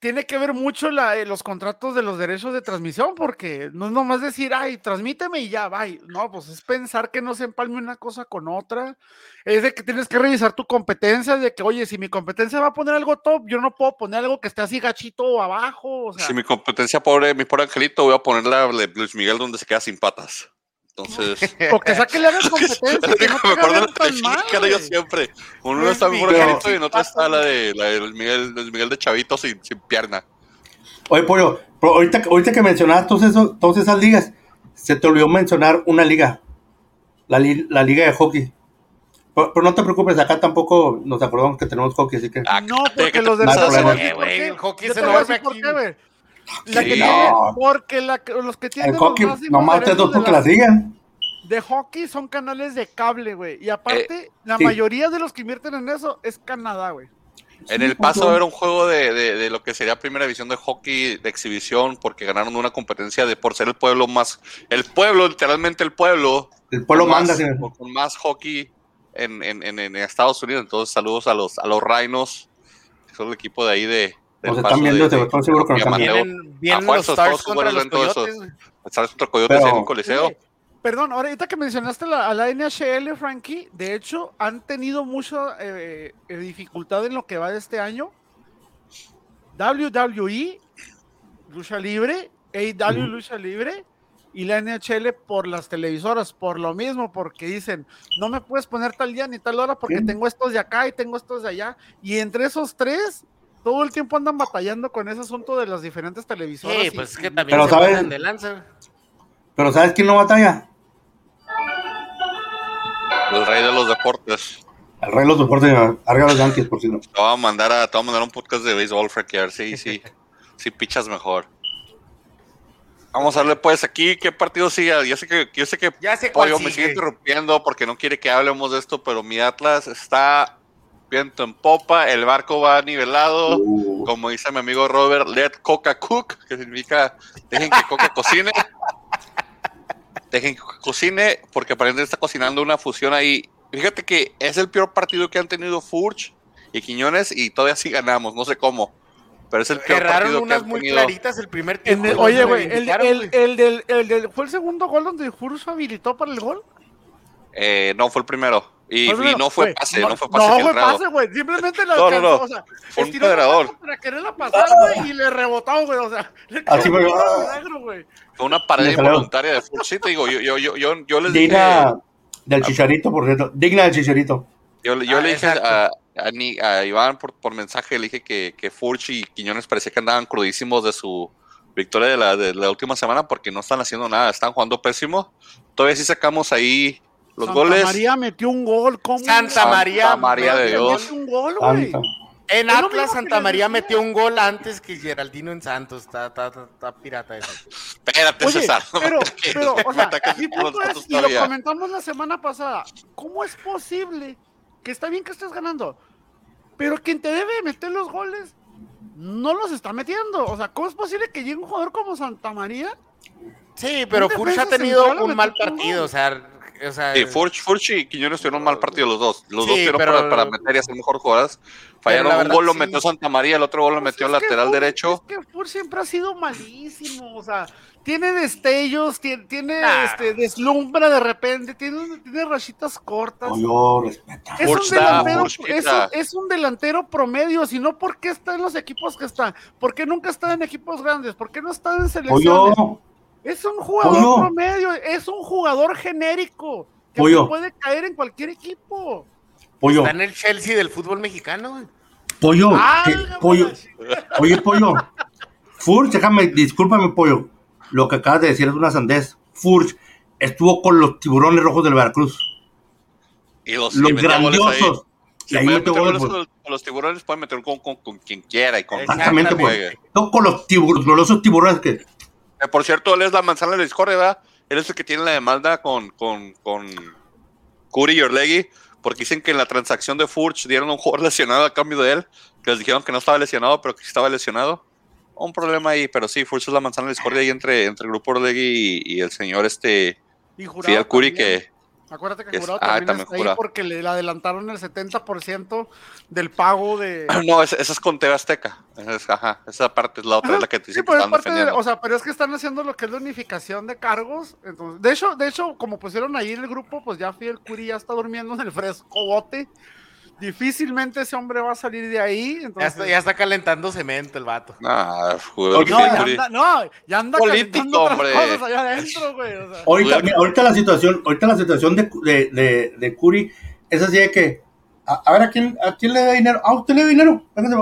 Tiene que ver mucho la- eh, los contratos de los derechos de transmisión, porque no es nomás decir, ay, transmíteme y ya, bye. No, pues es pensar que no se empalme una cosa con otra. Es de que tienes que revisar tu competencia, de que, oye, si mi competencia va a poner algo top, yo no puedo poner algo que esté así gachito abajo. O sea, Si mi competencia pobre, mi pobre angelito, voy a ponerle a Luis Miguel donde se queda sin patas. Entonces, o que saque le hagas competencia, que no me acuerdo la mexicana yo siempre. Uno está angelito y en otro está la de, la Miguel, Luis Miguel de Chavito sin, sin pierna. Oye, Pollo, pero ahorita, ahorita que mencionabas todos esos, todas esas ligas, se te olvidó mencionar una liga, la, li- la liga de hockey. Pero, pero no te preocupes, acá tampoco nos acordamos que tenemos hockey, así que... Ah, No, porque ¿qué los de Eh, güey. La que Sí, tiene- no. porque la, los que tienen El hockey, nomás ustedes dos porque la- la sigan. de hockey son canales de cable, güey. Y aparte, la sí. mayoría de los que invierten en eso es Canadá, güey. En el paso era un juego de, de- de lo que sería primera división de hockey de exhibición porque ganaron una competencia de por ser el pueblo más, el pueblo, literalmente el pueblo, El pueblo con manda. más, señor. con- con más hockey en, en- en- en Estados Unidos. Entonces saludos a los a los Rhinos, que son el equipo de ahí de del Nos Paso están viendo, de- estoy seguro que nos de están. Vienen, vienen los Stars contra los. Coyotes. Están contra Coyotes en un coliseo. Perdón, ahorita que mencionaste la- a la NHL, Frankie, de hecho, han tenido mucha eh, eh, dificultad en lo que va de este año. WWE, lucha libre, AEW, Ujú. lucha libre, y la NHL por las televisoras, por lo mismo, porque dicen, no me puedes poner tal día ni tal hora porque Sí. tengo estos de acá y tengo estos de allá. Y entre esos tres, todo el tiempo andan batallando con ese asunto de las diferentes televisoras. Sí, y- pues es que también Pero se ¿sabes? de lanza. Pero ¿sabes quién no batalla? El rey de los deportes. El rey de los deportes, arriba los Yankees, por si no. Te voy a mandar a, te voy a mandar un podcast de béisbol, Frankie, a ver si, si, si pichas mejor. Vamos a darle pues aquí qué partido sigue. Yo sé que, yo sé que Ya sé cuál Pollo me sigue. interrumpiendo porque no quiere que hablemos de esto, pero mi Atlas está viento en popa, el barco va nivelado. Uh, Como dice mi amigo Robert, let Coca cook, que significa dejen que Coca cocine. Dejen que Coca cocine, porque aparentemente está cocinando una fusión ahí. Fíjate que es el peor partido que han tenido Furch y Quiñones y todavía sí ganamos, no sé cómo. Pero es el peor Erraron partido que unas han muy tenido. claritas el primer tiempo. el- oye, güey, el, del, el del- ¿fue el segundo gol donde Furso habilitó para el gol? Eh, no, fue el primero. Y, no fue pase, no, fue pase No, fue pase, güey. Simplemente la No, no, alcanzó, no. o sea, Fue un estiró la pedrador. mano para quererla pasar, güey, y le rebotó, güey. O sea, le Así fue. cayó un milagro, güey. Fue una pared involuntaria de Furch. Sí, te digo, yo, yo, yo, yo, yo les dije. Dina, Del chicharito, por cierto. Digna del chicharito. Yo, yo Ah, le dije a, a, Ni- a Iván por, por mensaje, le dije que, que Furch y Quiñones parecía que andaban crudísimos de su victoria de la, de la última semana porque no están haciendo nada, están jugando pésimo. Todavía sí sacamos ahí los Santa goles. María metió un gol. ¿cómo? Santa Santa María, María de Dios. Metió un gol, güey. En Atlas, Santa María metió un gol antes que Geraldino en Santos. Está, está, está, está pirata eso. Espérate, Oye, César. pero, pero, o sea, mi punto es, datos y lo comentamos la semana pasada, ¿cómo es posible que está bien que estés ganando, pero quien te debe meter los goles no los está metiendo? O sea, ¿cómo es posible que llegue un jugador como Santa María? Sí, pero Furch ha tenido un mal partido. O sea, o sea Sí, Furch, Furch y Quiñones tuvieron un mal partido los dos. Los Sí, dos tuvieron pero- para, para meter y hacer mejor jugadas. Fallaron la un gol, lo sí. metió Santa María, el otro gol lo Pues metió lateral derecho. Es que Furch siempre ha sido malísimo, o sea, tiene destellos, tiene, tiene este, deslumbra de repente, tiene, tiene rachitas cortas. Respeta. Es Furch un, da, delantero, Furch es, un, es un delantero promedio, si no, ¿por qué está en los equipos que está? ¿Por qué nunca está en equipos grandes? ¿Por qué no está en selecciones? Pollo, Es un jugador Pollo. promedio, es un jugador genérico que Pollo. puede caer en cualquier equipo. pollo, está en el Chelsea del fútbol mexicano. güey. pollo, eh, la pollo. Oye, pollo. Furch, déjame, discúlpame, pollo. Lo que acabas de decir es una sandez. Furch estuvo con los tiburones rojos del Veracruz. Y los, Los grandiosos. Si Y ahí pueden metió meter goles, goles pues. con, los tiburones, pueden meter con, con, con quien quiera y con Exactamente, pues. No con los tiburones, gloriosos tiburones que. Eh, por cierto, él es la manzana de la discordia, ¿verdad? Él es el que tiene la demanda con, con, con Curi y Orlegui, porque dicen que en la transacción de Furch dieron a un jugador lesionado a cambio de él, que les dijeron que no estaba lesionado, pero que sí estaba lesionado. Un problema ahí, pero sí, Furch es la manzana de la discordia ahí entre, entre el grupo Orlegui y, y el señor este Y Fidel Curi, que Acuérdate que Jurado ah, también, también está ahí porque le adelantaron el 70% del pago de... No, esa, esa es con TV Azteca. Esa, es- ajá, esa parte es la otra, es la que te Sí, pero es parte de- o sea, pero es que están haciendo lo que es la unificación de cargos. Entonces, de hecho, de hecho, como pusieron ahí en el grupo, pues ya Fidel Curi ya está durmiendo en el fresco bote. Difícilmente ese hombre va a salir de ahí. Ya Entonces, está, ya está calentando cemento el vato. No, ya anda, no, ya anda Político, calentando otras hombre. cosas allá adentro, güey. o sea. Ahorita, mira, ahorita la situación, ahorita la situación de, de, de, de Curi es así de que, a, a ver, ¿a quién, ¿a quién le da dinero? Ah, usted le da dinero. Véngase,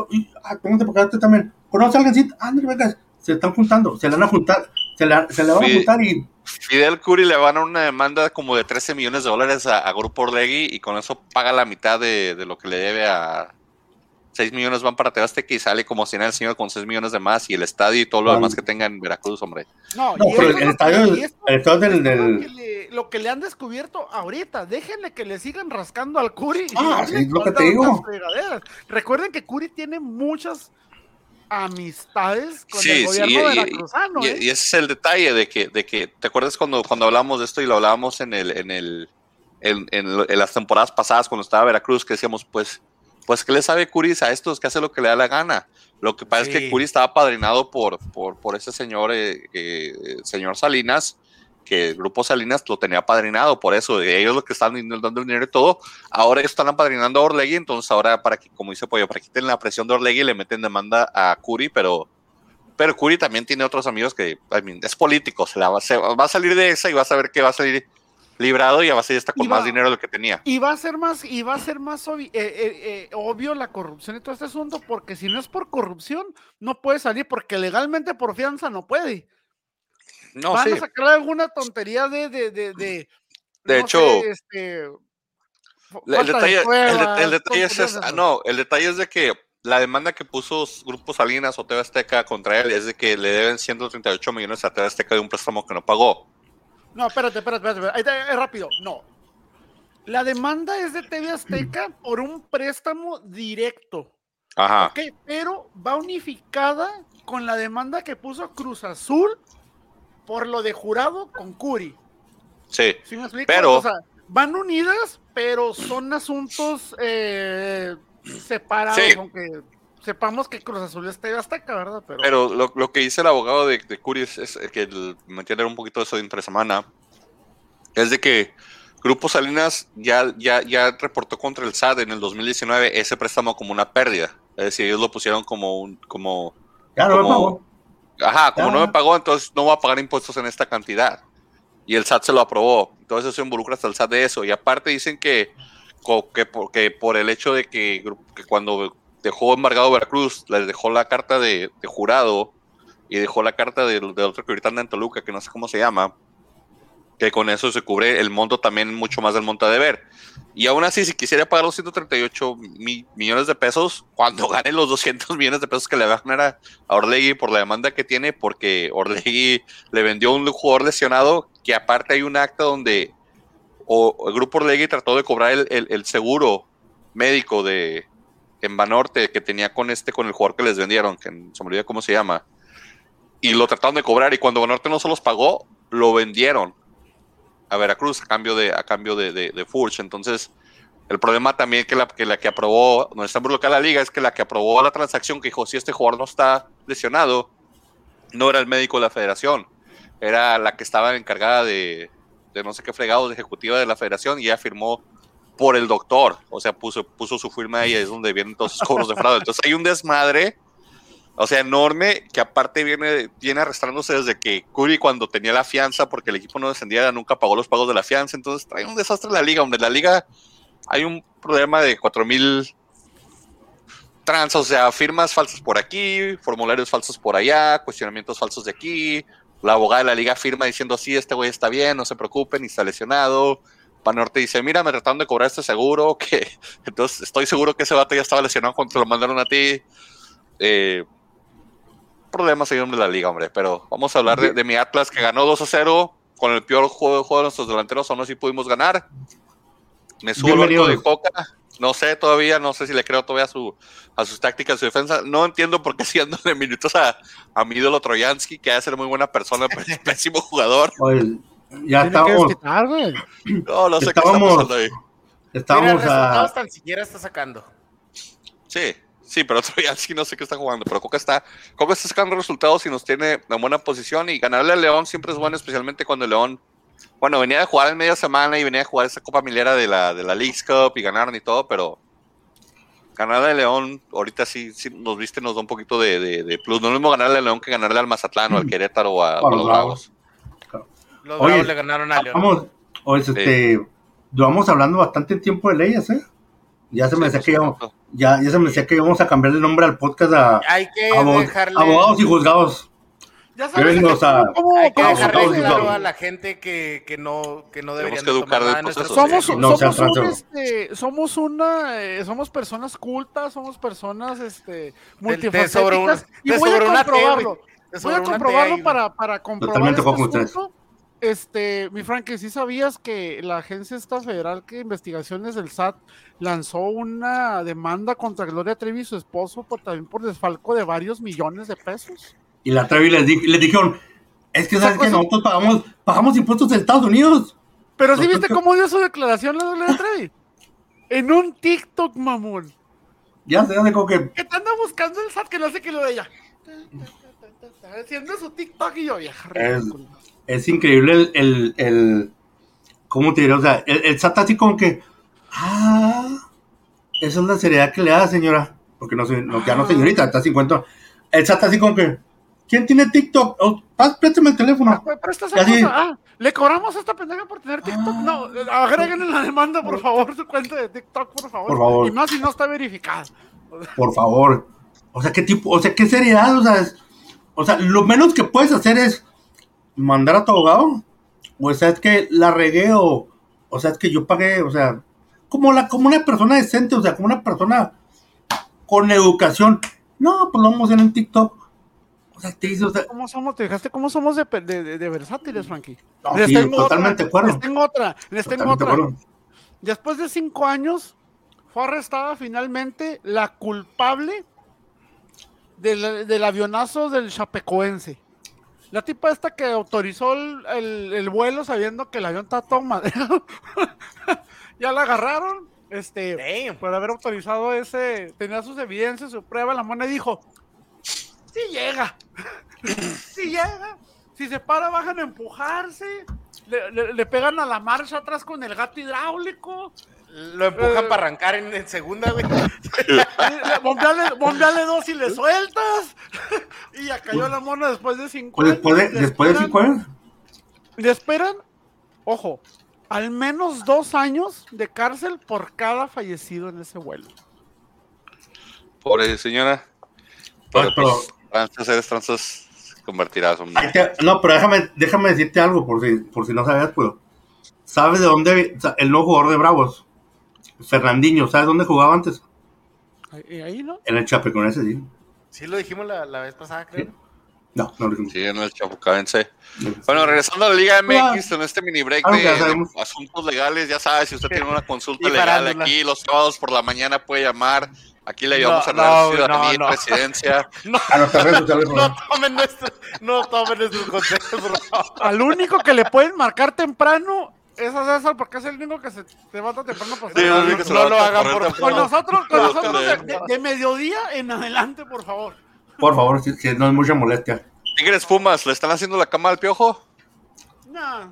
ah, véngase para acá usted también. ¿Conoce a alguien? Sí, ándale, venga. Se están juntando, se le van a juntar, se le van a Sí. juntar y Fidel Curi le van a una demanda como de 13 millones de dólares a, a Grupo Orlegui y con eso paga la mitad de, de lo que le debe a 6 millones van para Tebasteca y sale como si nada el señor con 6 millones de más y el estadio y todo lo Vale. demás que tenga en Veracruz, hombre. No, No, y pero esto el estadio- y el estadio del- lo del- que le- lo que le han descubierto ahorita, déjenle que le sigan rascando al Curi. y Ah, le es lo que te digo. Recuerden que Curi tiene muchas amistades con el gobierno veracruzano. y- ¿eh? y ese es el detalle de que, de que ¿te acuerdas cuando, cuando hablamos de esto y lo hablábamos en el, en el, en, en en las temporadas pasadas cuando estaba Veracruz, que decíamos, pues, pues, ¿qué le sabe Curis a estos que hace lo que le da la gana? Lo que pasa es que Sí. Curi estaba padrinado por, por, por ese señor, eh, eh, señor Salinas, que el grupo Salinas lo tenía padrinado, por eso, ellos lo que están dando el dinero y todo, ahora ellos están apadrinando a Orlegui, entonces ahora para que, como dice Pollo, para que quiten la presión de Orlegui le meten demanda a Curi, pero pero Curi también tiene otros amigos que, I mean, es político, se, la va, se va a salir de esa y va a saber que va a salir librado y va a salir hasta con va- más dinero de lo que tenía. Y va a ser más, y va a ser más obvi- eh, eh, eh, obvio la corrupción y todo este asunto, porque si no es por corrupción, no puede salir, porque legalmente por fianza no puede. No, Van sí. a sacar alguna tontería de, de, de, de, De no hecho, sé, este, El detalle, el, pruebas, de- el detalle es, no, el detalle es de que la demanda que puso Grupo Salinas o TV Azteca contra él es de que le deben 138 millones a TV Azteca de un préstamo que no pagó. No, espérate, espérate, espérate. Ahí está, es rápido. No. La demanda es de TV Azteca por un préstamo directo. Ajá. ¿ok? Pero va unificada con la demanda que puso Cruz Azul por lo de jurado con Curi. Sí. ¿Sí me explico? Pero- O sea, van unidas, pero son asuntos eh, separados, Sí. aunque sepamos que Cruz Azul es TV Azteca, ¿verdad? Pero, Pero lo, lo que dice el abogado de, de Curi es, es que el- me entiende un poquito eso de entre semana, es de que Grupo Salinas ya, ya, ya reportó contra el SAT en el 2019 ese préstamo como una pérdida. Es decir, ellos lo pusieron como un, como, ya no me Como- pagó. Ajá, como no me pagó, entonces no va a pagar impuestos en esta cantidad. y el SAT se lo aprobó. Entonces eso involucra hasta el SAT de eso. Y aparte dicen que, que, por, por el hecho de que, que, cuando dejó embargado Veracruz, les dejó la carta de, de jurado y dejó la carta del, del otro que ahorita anda en Toluca, que no sé cómo se llama, que con eso se cubre el monto también mucho más del monto a deber. Y aún así, si quisiera pagar los 138 millones de pesos, cuando gane los 200 millones de pesos que le va a ganar a Orlegui por la demanda que tiene, porque Orlegui le vendió un jugador lesionado, que aparte hay un acta donde o, el grupo Orlegui trató de cobrar el, el, seguro médico de en Banorte que tenía con este, con el jugador que les vendieron, que se me olvidó cómo se llama, y lo trataron de cobrar, y cuando Banorte no se los pagó, lo vendieron a Veracruz a cambio de, a cambio de, de, Furch. Entonces, el problema también que la que, la que aprobó, no está bloqueada la liga, es que la que aprobó la transacción que dijo, si este jugador no está lesionado, no era el médico de la federación, era la que estaba encargada de, de no sé qué fregados, de ejecutiva de la federación, y ella firmó por el doctor, o sea, puso, puso su firma ahí, es donde vienen todos esos cobros de fraude. Entonces hay un desmadre o sea, enorme, que aparte viene, viene arrastrándose desde que Curry cuando tenía la fianza, porque el equipo no descendía, nunca pagó los pagos de la fianza, entonces trae un desastre en la liga, donde la liga hay un problema de 4000 trans, o sea, firmas falsas por aquí, formularios falsos por allá, cuestionamientos falsos de aquí, la abogada de la liga firma diciendo, sí, este güey está bien, no se preocupen, está lesionado, Panorte dice, mira, me trataron de cobrar este seguro, que entonces estoy seguro que ese vato ya estaba lesionado cuando te lo mandaron a ti. Eh, problemas ahí de la liga, hombre. Pero vamos a hablar de, mi Atlas que ganó 2 a 0 con el peor juego, juego de nuestros delanteros. Aún así pudimos ganar. Me subo el de Coca. No sé todavía, no sé si le creo todavía a, su, a sus tácticas, a su defensa. No entiendo por qué de minutos a, a mi ídolo Troyansky, que ha de ser muy buena persona, pero es pésimo jugador. ya estamos. no, no sé qué está pasando ahí. Estamos a. tan siquiera está sacando. Sí. Sí, pero sí no sé qué está jugando. Pero Coca está, Coca está sacando resultados y nos tiene en buena posición. Y ganarle al León siempre es bueno, especialmente cuando el León, bueno, venía de jugar en media semana y venía a jugar esa Copa Milera de la, de la League's Cup y ganaron y todo, pero ganarle al León, ahorita sí, sí nos viste, nos da un poquito de, de, plus. No es lo mismo ganarle al León que ganarle al Mazatlán o al Querétaro o a, los Bravos. Los Bravos le ganaron a León. Vamos, este, vamos hablando bastante tiempo de leyes, ¿eh? Ya se me decía que íbamos, ya, ya se me decía que íbamos a cambiar el nombre al podcast a Hay que abogados y juzgados. Ya sabes, a, ¿cómo, hay que dejarle claro a la gente que, que no, que no deberían de tomar nada de somos, somos, un, este, somos una eh, somos personas cultas, somos personas este multifacéticas y voy a comprobarlo. Voy a comprobarlo para, para comprobar este asunto. Este, mi Frank, ¿sí sabías que la agencia esta federal que investigaciones del SAT lanzó una demanda contra Gloria Trevi y su esposo por, también por desfalco de varios millones de pesos? Y la Trevi les, les dijeron, es que sabes que nosotros pagamos, pagamos impuestos en Estados Unidos. Pero sí viste cómo dio su declaración la Gloria Trevi. en un TikTok, mamón. Ya se hace como que. Que te anda buscando el SAT que no sé qué lo de ella. Haciendo su TikTok y yo, vieja es increíble el, el, el, ¿cómo te diré? O sea, el, el SAT así como que, ah, esa es la seriedad que le da, señora, porque no, no ya no ah. señorita, está 50. El SAT así como que, ¿quién tiene TikTok? Oh, préstame el teléfono. Ah, ah, le cobramos a esta pendeja por tener TikTok. No, agreguen en la demanda, por favor, su cuenta de TikTok, por favor. Por favor. Y más si no está verificada. Por favor. O sea, qué tipo, o sea, qué seriedad, o sea, o sea, lo menos que puedes hacer es mandar a tu abogado. O sea, es que la regué o, o sea, es que yo pagué, o sea, como, la, como una persona decente, o sea, como una persona con educación. No, pues lo vamos a hacer en TikTok. O sea, te dice, o sea, ¿Cómo somos? ¿Te dejaste cómo somos de, de, de, versátiles, Frankie? No, les sí, totalmente acuerdo. Les tengo otra, les tengo otra. Después de cinco años, fue arrestada finalmente la culpable del, del avionazo del Chapecoense. La tipa esta que autorizó el, vuelo sabiendo que el avión está todo madreado. ya la agarraron. Este, por haber autorizado ese, tenía sus evidencias, su prueba, la mona dijo, si llega, si llega, si se para bajan a empujarse, le, pegan a la marcha atrás con el gato hidráulico, lo empujan eh, para arrancar en, segunda, güey. bombeale, dos y le sueltas. y ya cayó la mona después de cinco años. ¿Después de, después de cinco años? Le esperan ojo, al menos dos años de cárcel por cada fallecido en ese vuelo. Pobre señora. Pero- Pero, pues, tranzas, eres tranzas, convertirás. te- No, pero déjame, déjame decirte algo por si, por si no sabías, pues. ¿Sabes de dónde? El nuevo jugador de Bravos, Fernandinho, ¿sabes dónde jugaba antes? Ahí, ahí, ¿no? En el Chapecoense, sí. Sí, lo dijimos la, la vez pasada, creo. No, no lo dijimos. Sí, en el Chapucavense. Bueno, regresando a la Liga MX, en este mini break Algo de, asuntos legales, ya sabes, si usted tiene una consulta legal aquí los sábados por la mañana puede llamar. Aquí le ayudamos No, a la no, ciudadanía y no, no. presidencia. A sociales, por No tomen nuestro, no tomen nuestros consejos, por favor. Al único que le pueden marcar temprano es a César porque es el único que se levanta temprano para Sí, hacer- no, no, no, no lo hagan, por Con temprano. nosotros, con nosotros de, mediodía en adelante, por favor. Por favor, si, si no es mucha molestia. Tigres Pumas, ¿le están haciendo la cama al piojo?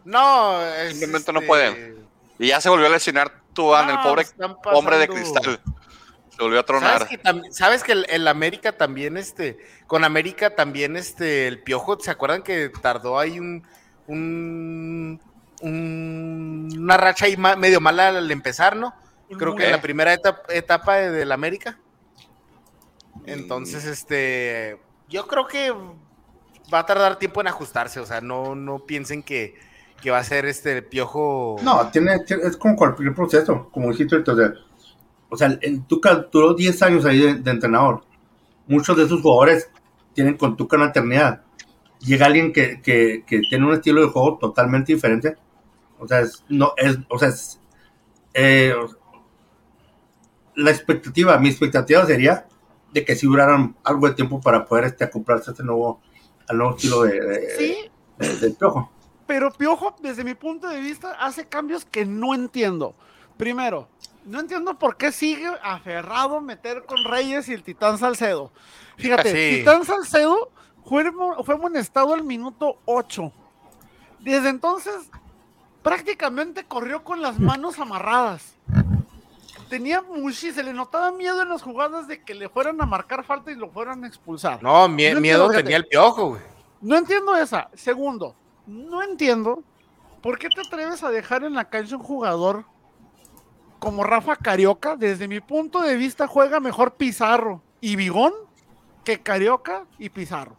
No, es, Simplemente no este, pueden. Y ya se volvió a lesionar Tuan, el No, pobre están hombre de cristal. Se volvió a ¿Sabes tronar. que, sabes que el, el América también, este, con América también, este, el Piojo, ¿se acuerdan que tardó ahí un, un, un- una racha ahí ma- medio mala al empezar, ¿no? Creo que en la primera etapa, etapa de- del América. Entonces, este, yo creo que va a tardar tiempo en ajustarse, o sea, no, no piensen que, que va a ser este el Piojo. No, tiene, tiene- es como cualquier proceso, como dijiste ahorita, o sea, o sea, en Tuca duró 10 años ahí de, de entrenador. Muchos de esos jugadores tienen con Tuca una eternidad. Llega alguien que, que, que tiene un estilo de juego totalmente diferente. O sea, es, no, es, o sea, es, eh, la expectativa, mi expectativa sería de que si duraran algo de tiempo para poder este, acoplarse a este nuevo, al nuevo estilo de, de- Sí, de- del piojo. pero Piojo, desde mi punto de vista, hace cambios que no entiendo. Primero, no entiendo por qué sigue aferrado meter con Reyes y el Titán Salcedo. Fíjate, Sí. Titán Salcedo fue, fue amonestado al minuto 8. Desde entonces, prácticamente corrió con las manos amarradas. Tenía mucho, se le notaba miedo en las jugadas de que le fueran a marcar falta y lo fueran a expulsar. No, mie- No miedo entiendo, tenía el Piojo, güey. No entiendo esa. Segundo, no entiendo por qué te atreves a dejar en la cancha un jugador como Rafa Carioca. Desde mi punto de vista, juega mejor Pizarro y Bigón que Carioca y Pizarro.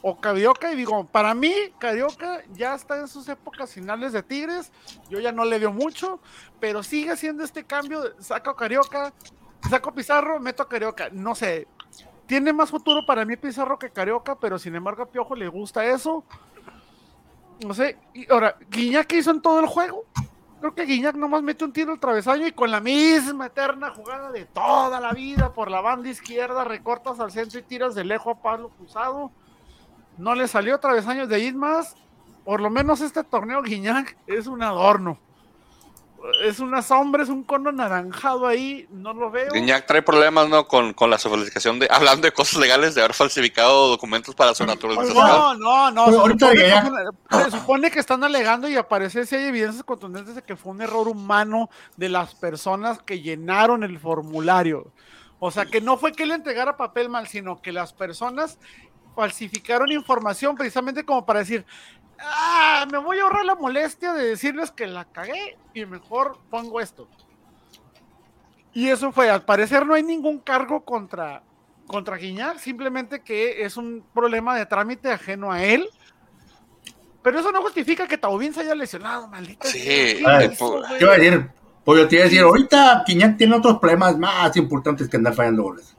O Carioca y Bigón. Para mí, Carioca ya está en sus épocas finales de Tigres. Yo ya no le veo mucho, pero sigue haciendo este cambio. Saco Carioca, saco Pizarro, meto a Carioca. No sé, tiene más futuro para mí Pizarro que Carioca, pero sin embargo a Piojo le gusta eso. No sé, y ahora, Guiñac hizo en todo el juego. Creo que Guiñac nomás mete un tiro al travesaño y con la misma eterna jugada de toda la vida por la banda izquierda, recortas al centro y tiras de lejos a Pablo Cruzado. No le salió travesaño de más. Por lo menos este torneo Guiñac es un adorno. Es una sombra, es un cono anaranjado ahí, no lo veo. Guiñac trae problemas, ¿no? Con, con la falsificación de. Hablando de cosas legales, de haber falsificado documentos para su naturalización. No, no, no. Supone, se supone que están alegando y aparece si hay evidencias contundentes de que fue un error humano de las personas que llenaron el formulario. O sea, que no fue que le entregara papel mal, sino que las personas falsificaron información precisamente como para decir, ah, me voy a ahorrar la molestia de decirles que la cagué y mejor pongo esto. Y eso fue, al parecer no hay ningún cargo contra, contra Guiñac, simplemente que es un problema de trámite ajeno a él. Pero eso no justifica que Taubín se haya lesionado, maldita. Sí, sea. ¿Quién Ay, a decir? Pollo, te iba a decir, ahorita Quiñac tiene otros problemas más importantes que andar fallando goles.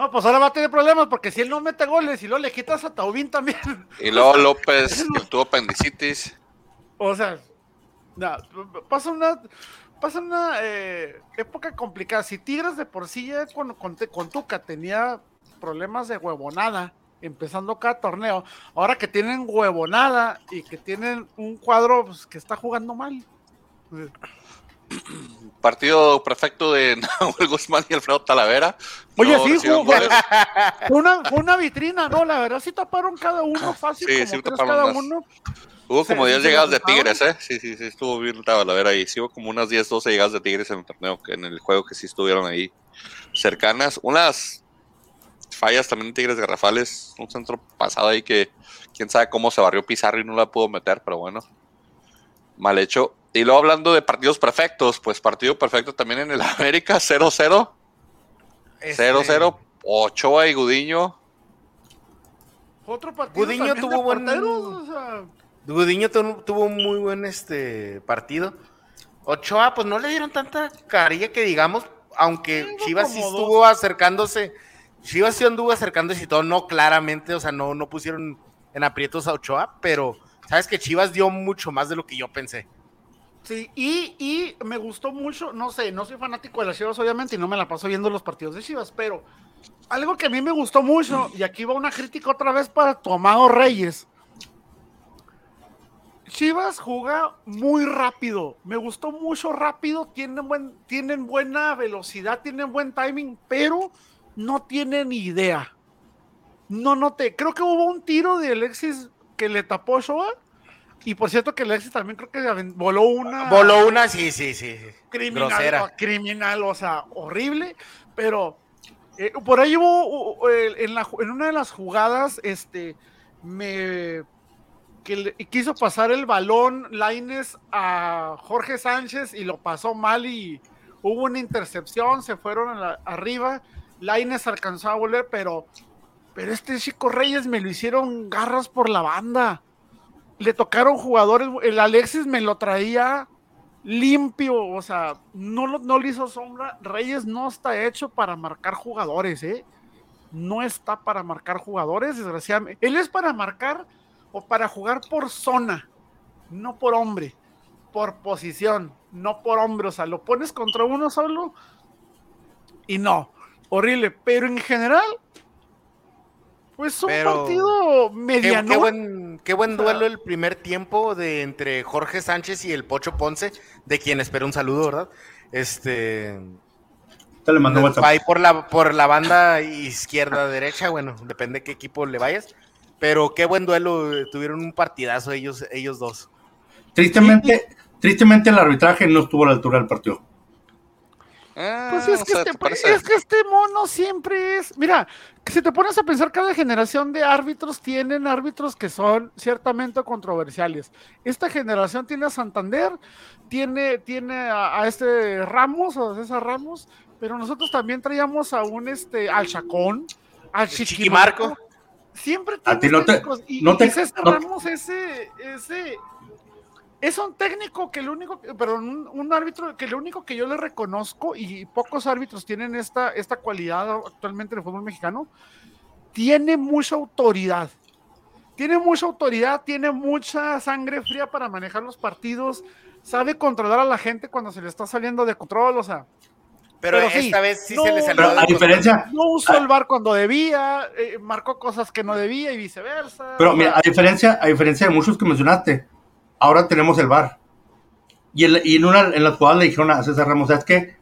No, pues ahora va a tener problemas porque si él no mete goles y luego le quitas a Taubín también. Y luego López, que tuvo apendicitis. O sea, pasa una, pasa una eh, época complicada. Si Tigres de por sí ya con, con, con Tuca tenía problemas de huevonada, empezando cada torneo, ahora que tienen huevonada y que tienen un cuadro pues, que está jugando mal. Partido perfecto de Nahuel Guzmán y Alfredo Talavera. Oye, No sí, jugó- una, una vitrina, ¿no? La verdad sí taparon cada uno fácil, Sí, como sí tres taparon cada más. uno. Hubo como sí 10 se llegadas de. Tigres, ¿eh? Sí, sí, sí, estuvo bien Talavera ahí. Sí hubo como unas 10, 12 llegadas de Tigres en el torneo, en el juego que sí estuvieron ahí cercanas. Unas fallas también de Tigres garrafales. Un centro pasado ahí que quién sabe cómo se barrió Pizarro y no la pudo meter, pero bueno. mal hecho. Y luego hablando de partidos perfectos, pues partido perfecto también en el América, 0-0. Este, 0-0, Ochoa y Gudiño. Otro partido Gudiño tuvo de buen- porteros, o sea, Gudiño tu- tuvo un muy buen este partido. Ochoa, pues no le dieron tanta carilla que digamos, aunque Tengo Chivas sí dos. estuvo acercándose. Chivas sí anduvo acercándose y todo, no claramente, o sea, no, no pusieron en aprietos a Ochoa, pero sabes que Chivas dio mucho más de lo que yo pensé. Sí, y, y me gustó mucho, no sé, no soy fanático de las Chivas, obviamente, y no me la paso viendo los partidos de Chivas, pero algo que a mí me gustó mucho, y aquí va una crítica otra vez para tu amado Reyes. Chivas juega muy rápido, me gustó mucho rápido, tienen, buen, tienen buena velocidad, tienen buen timing, pero no tienen idea. No noté, creo que hubo un tiro de Alexis que le tapó Ochoa, y por cierto que Alexis también creo que voló una Voló una, sí, sí, sí. criminal, grosera. o- criminal, o sea, horrible, pero eh, por ahí hubo eh, en, la, ju- en una de las jugadas, este, me que le- quiso pasar el balón Laines a Jorge Sánchez y lo pasó mal y hubo una intercepción, se fueron a la- arriba, Laines alcanzó a volver, pero, pero este Chico Reyes me lo hicieron garras por la banda. Le tocaron jugadores, el Alexis me lo traía limpio, o sea, no, lo- no le hizo sombra. Reyes no está hecho para marcar jugadores, ¿eh? No está para marcar jugadores, desgraciadamente. Él es para marcar o para jugar por zona, no por hombre, por posición, no por hombre. O sea, lo pones contra uno solo y no, horrible. Pero en general, pues un Pero- partido Qué, mediano. qué buen, qué buen duelo el primer tiempo de entre Jorge Sánchez y el Pocho Ponce, de quien espero un saludo, ¿verdad? Este Te le mandó WhatsApp. ahí por la por la banda izquierda derecha, bueno, depende qué equipo le vayas, pero qué buen duelo, tuvieron un partidazo ellos ellos dos. Tristemente, tristemente el arbitraje no estuvo a la altura del partido. Pues Ah, es o que, sea, este, es que este mono siempre es. Mira, que si te pones a pensar, cada generación de árbitros tienen árbitros que son ciertamente controversiales. Esta generación tiene a Santander, tiene, tiene a, a este Ramos, a César Ramos, pero nosotros también traíamos a un este al Chacón, al Chiquimarco. Chiquimarco. Siempre A ti no te- técnicos, y, no te- y César no- Ramos ese, ese es un técnico que lo único, que- perdón, un, un árbitro que lo único que yo le reconozco y pocos árbitros tienen esta, esta cualidad actualmente en el fútbol mexicano, tiene mucha autoridad. Tiene mucha autoridad, tiene mucha sangre fría para manejar los partidos, sabe controlar a la gente cuando se le está saliendo de control, o sea, Pero, Pero sí, esta vez sí no, se le salió Pero de a control. diferencia, no usó el bar cuando debía, eh, marcó cosas que no debía y viceversa. pero mira, a diferencia, a diferencia de muchos que mencionaste, ahora tenemos el VAR. Y, en- y en una en las jugadas le dijeron a César Ramos, ¿sabes qué?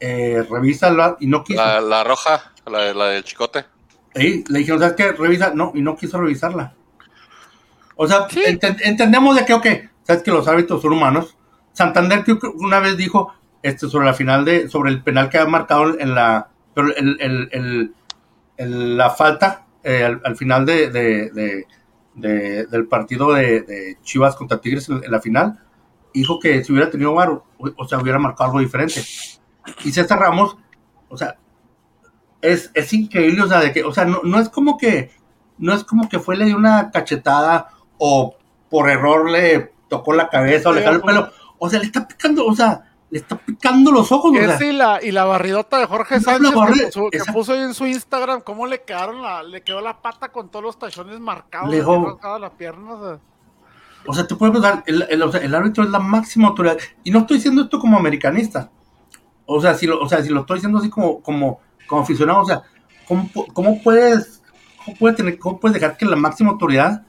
Eh, revisa el VAR y no quiso. La, la roja, la, la del chicote. Sí, le dijeron, ¿sabes qué? Revisa, no, y no quiso revisarla. O sea, Sí. entendemos de que, ok, sabes que los árbitros son humanos. Santander que una vez dijo este, sobre la final de, sobre el penal que había marcado en la, pero el, el- el- el- la falta eh, al, al final de, de- de- de- del partido de, de Chivas contra Tigres en, en la final, dijo que si hubiera tenido VAR, o, o sea, hubiera marcado algo diferente. Y César Ramos, o sea, es, es increíble, o sea, de que, o sea, no, no es como que, no es como que fue le dio una cachetada o por error le tocó la cabeza o le jaló el pelo, o sea, le está picando, o sea, le está picando los ojos, o sea, Ese y la, y la barridota de Jorge No, Sánchez que, puso, que esa- puso ahí en su Instagram, cómo le quedaron la, le quedó la pata con todos los tachones marcados, Le rascado la pierna, o sea. O sea, te puedes pensar, el, el- el árbitro es la máxima autoridad. Y no estoy diciendo esto como americanista. O sea, si lo, o sea, si lo estoy diciendo así como, como, como aficionado, o sea, ¿cómo, cómo puedes, cómo, puede tener, ¿cómo puedes dejar que la máxima autoridad,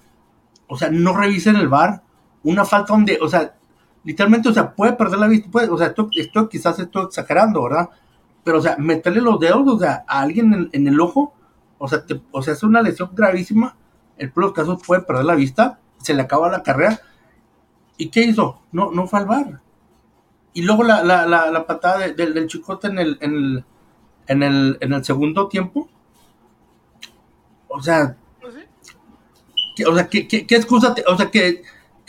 o sea, no revise en el bar una falta donde, o sea, literalmente, o sea, puede perder la vista, puede, o sea, esto, esto quizás estoy exagerando, ¿verdad? Pero, o sea, meterle los dedos, o sea, a alguien en, en el ojo, o sea, te- o sea, es una lesión gravísima. El peor de los casos puede perder la vista, se le acaba la carrera. ¿Y qué hizo? No, no fue al bar. Y luego la, la, la, la patada de- del- del chicote en el, en el, en el, en el segundo tiempo. O sea. ¿qué, o sea, ¿qué, qué, qué excusa? te- o sea, ¿qué,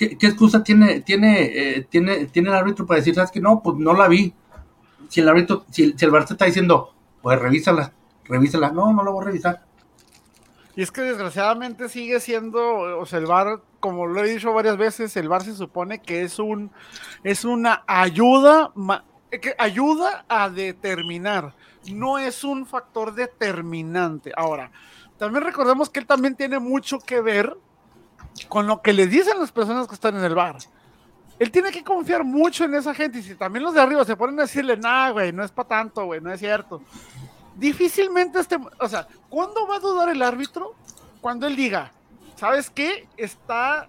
¿qué, excusa tiene, tiene, eh, tiene, tiene el árbitro para decir, sabes que no, pues no la vi? Si el árbitro, si, el te está diciendo, pues revísala, revísala, no, no la voy a revisar. Y es que desgraciadamente sigue siendo, o sea, el VAR, como lo he dicho varias veces, el VAR se supone que es un es una ayuda ma- que ayuda a determinar, no es un factor determinante. Ahora, también recordemos que él también tiene mucho que ver con lo que le dicen las personas que están en el bar. Él tiene que confiar mucho en esa gente y si también los de arriba se ponen a decirle, nah, güey, no es para tanto, güey, no es cierto difícilmente este, o sea, ¿cuándo va a dudar el árbitro? Cuando él diga, ¿sabes qué? Está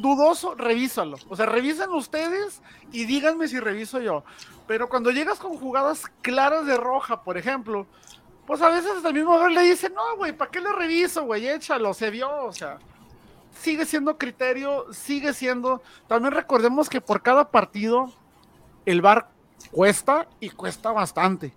dudoso, revísalo. O sea, revisen ustedes y díganme si reviso yo. Pero cuando llegas con jugadas claras de roja, por ejemplo, pues a veces el mismo le dice, no, güey, ¿para qué le reviso, güey? Échalo, se vio, o sea. Sigue siendo criterio, sigue siendo. También recordemos que por cada partido el bar cuesta y cuesta bastante.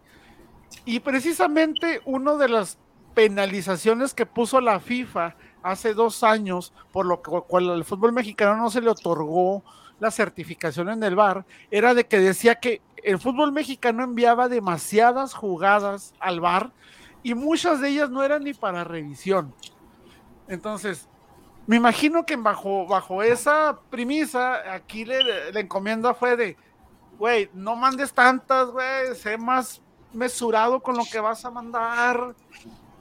Y precisamente una de las penalizaciones que puso la FIFA hace dos años, por lo cual al fútbol mexicano no se le otorgó la certificación en el VAR, era de que decía que el fútbol mexicano enviaba demasiadas jugadas al VAR y muchas de ellas no eran ni para revisión. Entonces, me imagino que bajo, bajo esa premisa, aquí le- la encomienda fue de, güey, no mandes tantas, güey, sé más mesurado con lo que vas a mandar.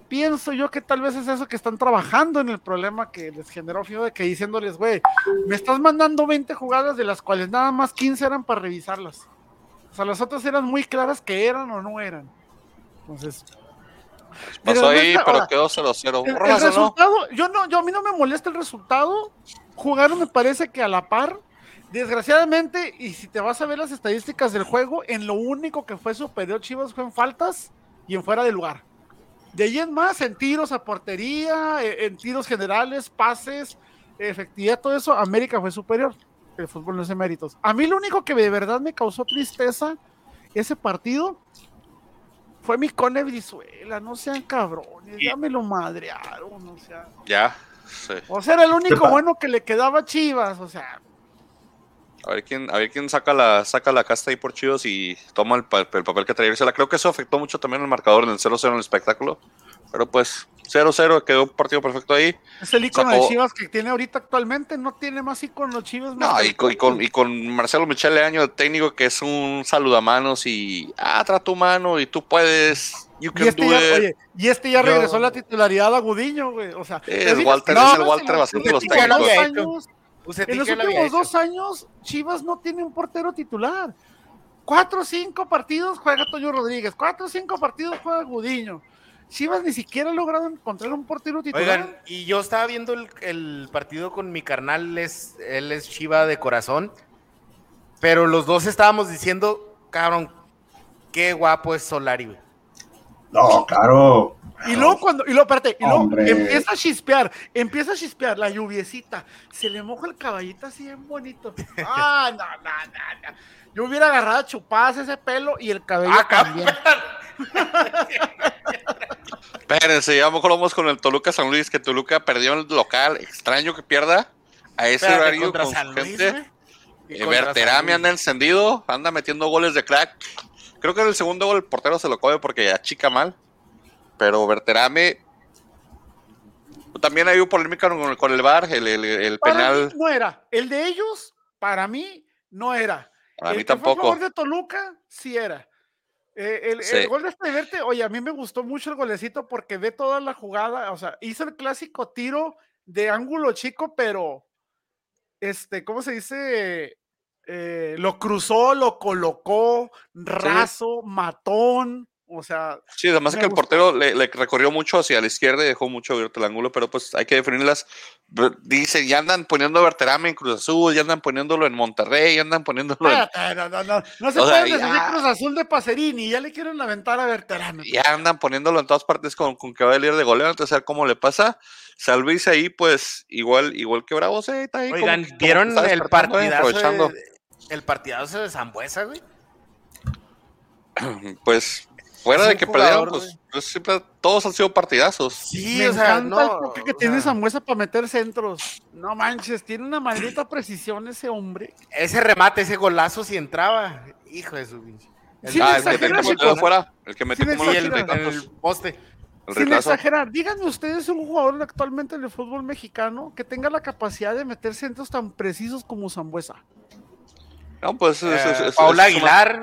Pienso yo que tal vez es eso que están trabajando en el problema que les generó FIBA de que diciéndoles, güey, me estás mandando 20 jugadas de las cuales nada más 15 eran para revisarlas. O sea, las otras eran muy claras que eran o no eran. Entonces, Pasó Pero ahí, neta, pero ahora, quedó 0-0. el, el resultado, yo no, yo a mí no me molesta el resultado. Jugaron, me parece que a la par. Desgraciadamente, y si te vas a ver las estadísticas del juego, en lo único que fue superior Chivas fue en faltas y en fuera de lugar. De ahí en más, en tiros a portería, eh, en tiros generales, pases, efectividad, todo eso, América fue superior. El fútbol no es de méritos. A mí lo único que de verdad me causó tristeza ese partido fue mi cone Brizuela, no sean cabrones, ya me lo madrearon, o sea. Ya. sí. O sea, era el único bueno que le quedaba a Chivas, o sea. A ver quién, a ver quién saca la, saca la casta ahí por Chivas y toma el, el papel que traía. Creo que eso afectó mucho también el marcador en el 0-0 en el espectáculo. Pero pues, 0-0, quedó un partido perfecto ahí. Es el icono Sacó- de Chivas que tiene ahorita actualmente, no tiene más icono Chivas. No, y con, y con, Cone. y con Marcelo Michele Año, el técnico, que es un saludamanos y ah, trato humano y tú puedes. You Y este, do ya, it. oye, y este ya regresó a la titularidad a Gudiño, güey. O sea, Sí, ¿te es Walter, es el Walter en los bastante de los últimos dos técnicos. años- En los últimos dos años, Chivas no tiene un portero titular. Cuatro o cinco partidos juega Toño Rodríguez, cuatro o cinco partidos juega Gudiño. Chivas ni siquiera ha logrado encontrar un portero titular. Oigan, y yo estaba viendo el, el partido con mi carnal, es, él es Chiva de corazón, pero los dos estábamos diciendo, cabrón, qué guapo es Solari, güey. No, claro. Y luego cuando, y luego, espérate, y luego Hombre. empieza a chispear, empieza a chispear la lluviecita, se le moja el caballito así bien bonito. Ah, no, no, no, no. Yo hubiera agarrado a chupadas ese pelo y el cabello Ah, también. Espérense, ya mejor vamos con el Toluca San Luis, que Toluca perdió en el local. Extraño que pierda a ese Espérate, horario con San su Luis, gente. Y Eh, anda encendido, anda metiendo goles de crack. Creo que en el segundo gol el portero se lo come porque achica mal. Pero Berterame. También hay un polémica con el, con el VAR, el, el- el Para penal. mí no era. El de ellos, para mí, no era. A el mí que fue a tampoco. favor de Toluca, sí era. Eh, el, gol de este Verte, oye, a mí me gustó mucho el golecito porque ve toda la jugada, o sea, hizo el clásico tiro de ángulo chico, pero, este, ¿cómo se dice? Eh, lo cruzó, lo colocó, raso, matón, o sea, Sí, además me que el portero le, le recorrió mucho hacia la izquierda y dejó mucho abierto el ángulo, pero pues hay que definirlas. Dice, ya andan poniendo a Berterame en Cruz Azul, ya andan poniéndolo en Monterrey, ya andan poniéndolo en, espérate, no, no, no, no se O sea, puede decir ya- Cruz Azul de Pacerini, ya le quieren aventar a Berterame. ya andan poniéndolo en todas partes con, con que va a líder de goleo, entonces a ver cómo le pasa. San Luis ahí, pues, igual, igual que Bravos, eh, está ahí Oigan, como ¿vieron el partidazo de, el partidazo de Zambuesa, güey? Pues, fuera de que perdieron, pues, pues, siempre todos han sido partidazos. Sí, Me o sea, encanta el no. toque que tiene sea, Sambuesa para meter centros. No manches, tiene una maldita precisión ese hombre. Ese remate, ese golazo, si entraba. Hijo de su pinche. El- Sí, ah, el que metió fuera, el que metió Sí, como el, el poste. El Sin retraso. exagerar, díganme ustedes un jugador actualmente en el fútbol mexicano que tenga la capacidad de meter centros tan precisos como Zambuesa. No, pues es, es- Eh, es- Paula es una- Aguilar.